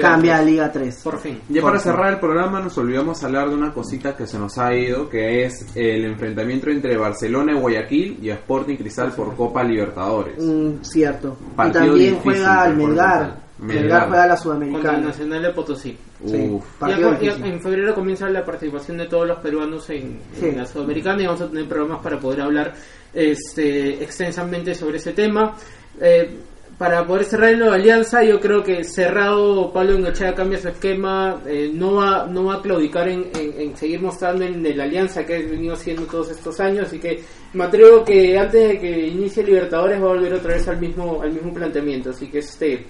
cambia a tres. Liga 3. Por fin. Ya Por para fin. cerrar el programa nos olvidamos hablar de una cosita que se nos ha ido, que es el enfrentamiento entre Barcelona y Guayaquil y Sporting Cristal por Copa Libertadores. Mm, cierto. Partido y también difícil juega por Melgar. Melgar. Juega la Contra el Sudamericana. Nacional de Potosí. Sí. Ya, ya en febrero comienza la participación de todos los peruanos en, Sí. en la Sudamericana y vamos a tener programas para poder hablar este, extensamente sobre ese tema. Eh, para poder cerrar en la alianza, yo creo que cerrado Pablo Engochea cambia su esquema, eh, no va no va a claudicar en, en- en seguir mostrando en, la alianza que ha venido haciendo todos estos años, así que me atrevo que antes de que inicie Libertadores va a volver otra vez al mismo al mismo planteamiento, así que este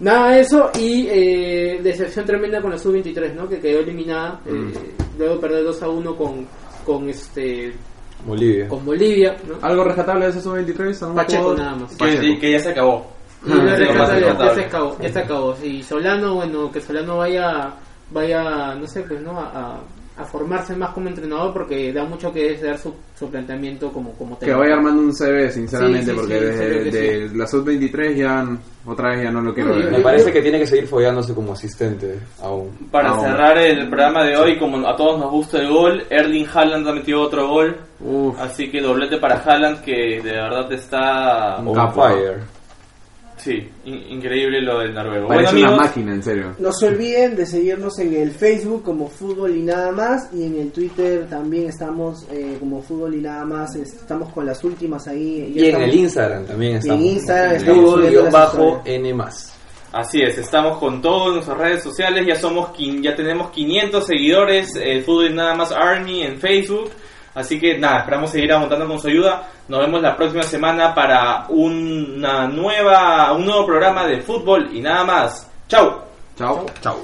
Nada de eso y eh, decepción tremenda con la sub-23, ¿no? Que quedó eliminada, eh, luego perder 2 a 1 con, con, este, Bolivia. con Bolivia, ¿no? ¿Algo rescatable de ese sub-23? ¿Algún Pacheco jugador? nada más. Que, que ya se acabó. Y lo Ah, lo más rescatable, ya, rescatable. se acabó, ya se acabó. Y Solano, bueno, que Solano vaya, vaya no sé, pues, ¿no? A, a- a formarse más como entrenador porque da mucho que desear su, su planteamiento como, como Que técnico. vaya armando un CV, sinceramente, Sí, sí, porque sí, desde que de la sub-23 ya otra vez ya no lo quiero ver. Me parece que tiene que seguir follándose como asistente aún. Para bueno. cerrar el programa de hoy, como a todos nos gusta el gol, Erling Haaland ha metido otro gol. Uf, Así que doblete para Haaland que de verdad está... On fire. Sí, in- increíble lo del noruego. parece bueno, una máquina, en serio. No se olviden de seguirnos en el Facebook como Fútbol y Nada Más y en el Twitter también estamos eh, como Fútbol y Nada Más. Estamos con las últimas ahí. Ya Y en estamos- el Instagram también estamos. Instagram estamos subiendo las Fútbol-N más. Así es, estamos con todas nuestras redes sociales, ya somos quin- ya tenemos 500 seguidores, el Fútbol y Nada Más Army en Facebook, así que nada, esperamos seguir aguantando con su ayuda. Nos vemos la próxima semana para una nueva, un nuevo programa de fútbol y nada más. Chau. Chao. Chao.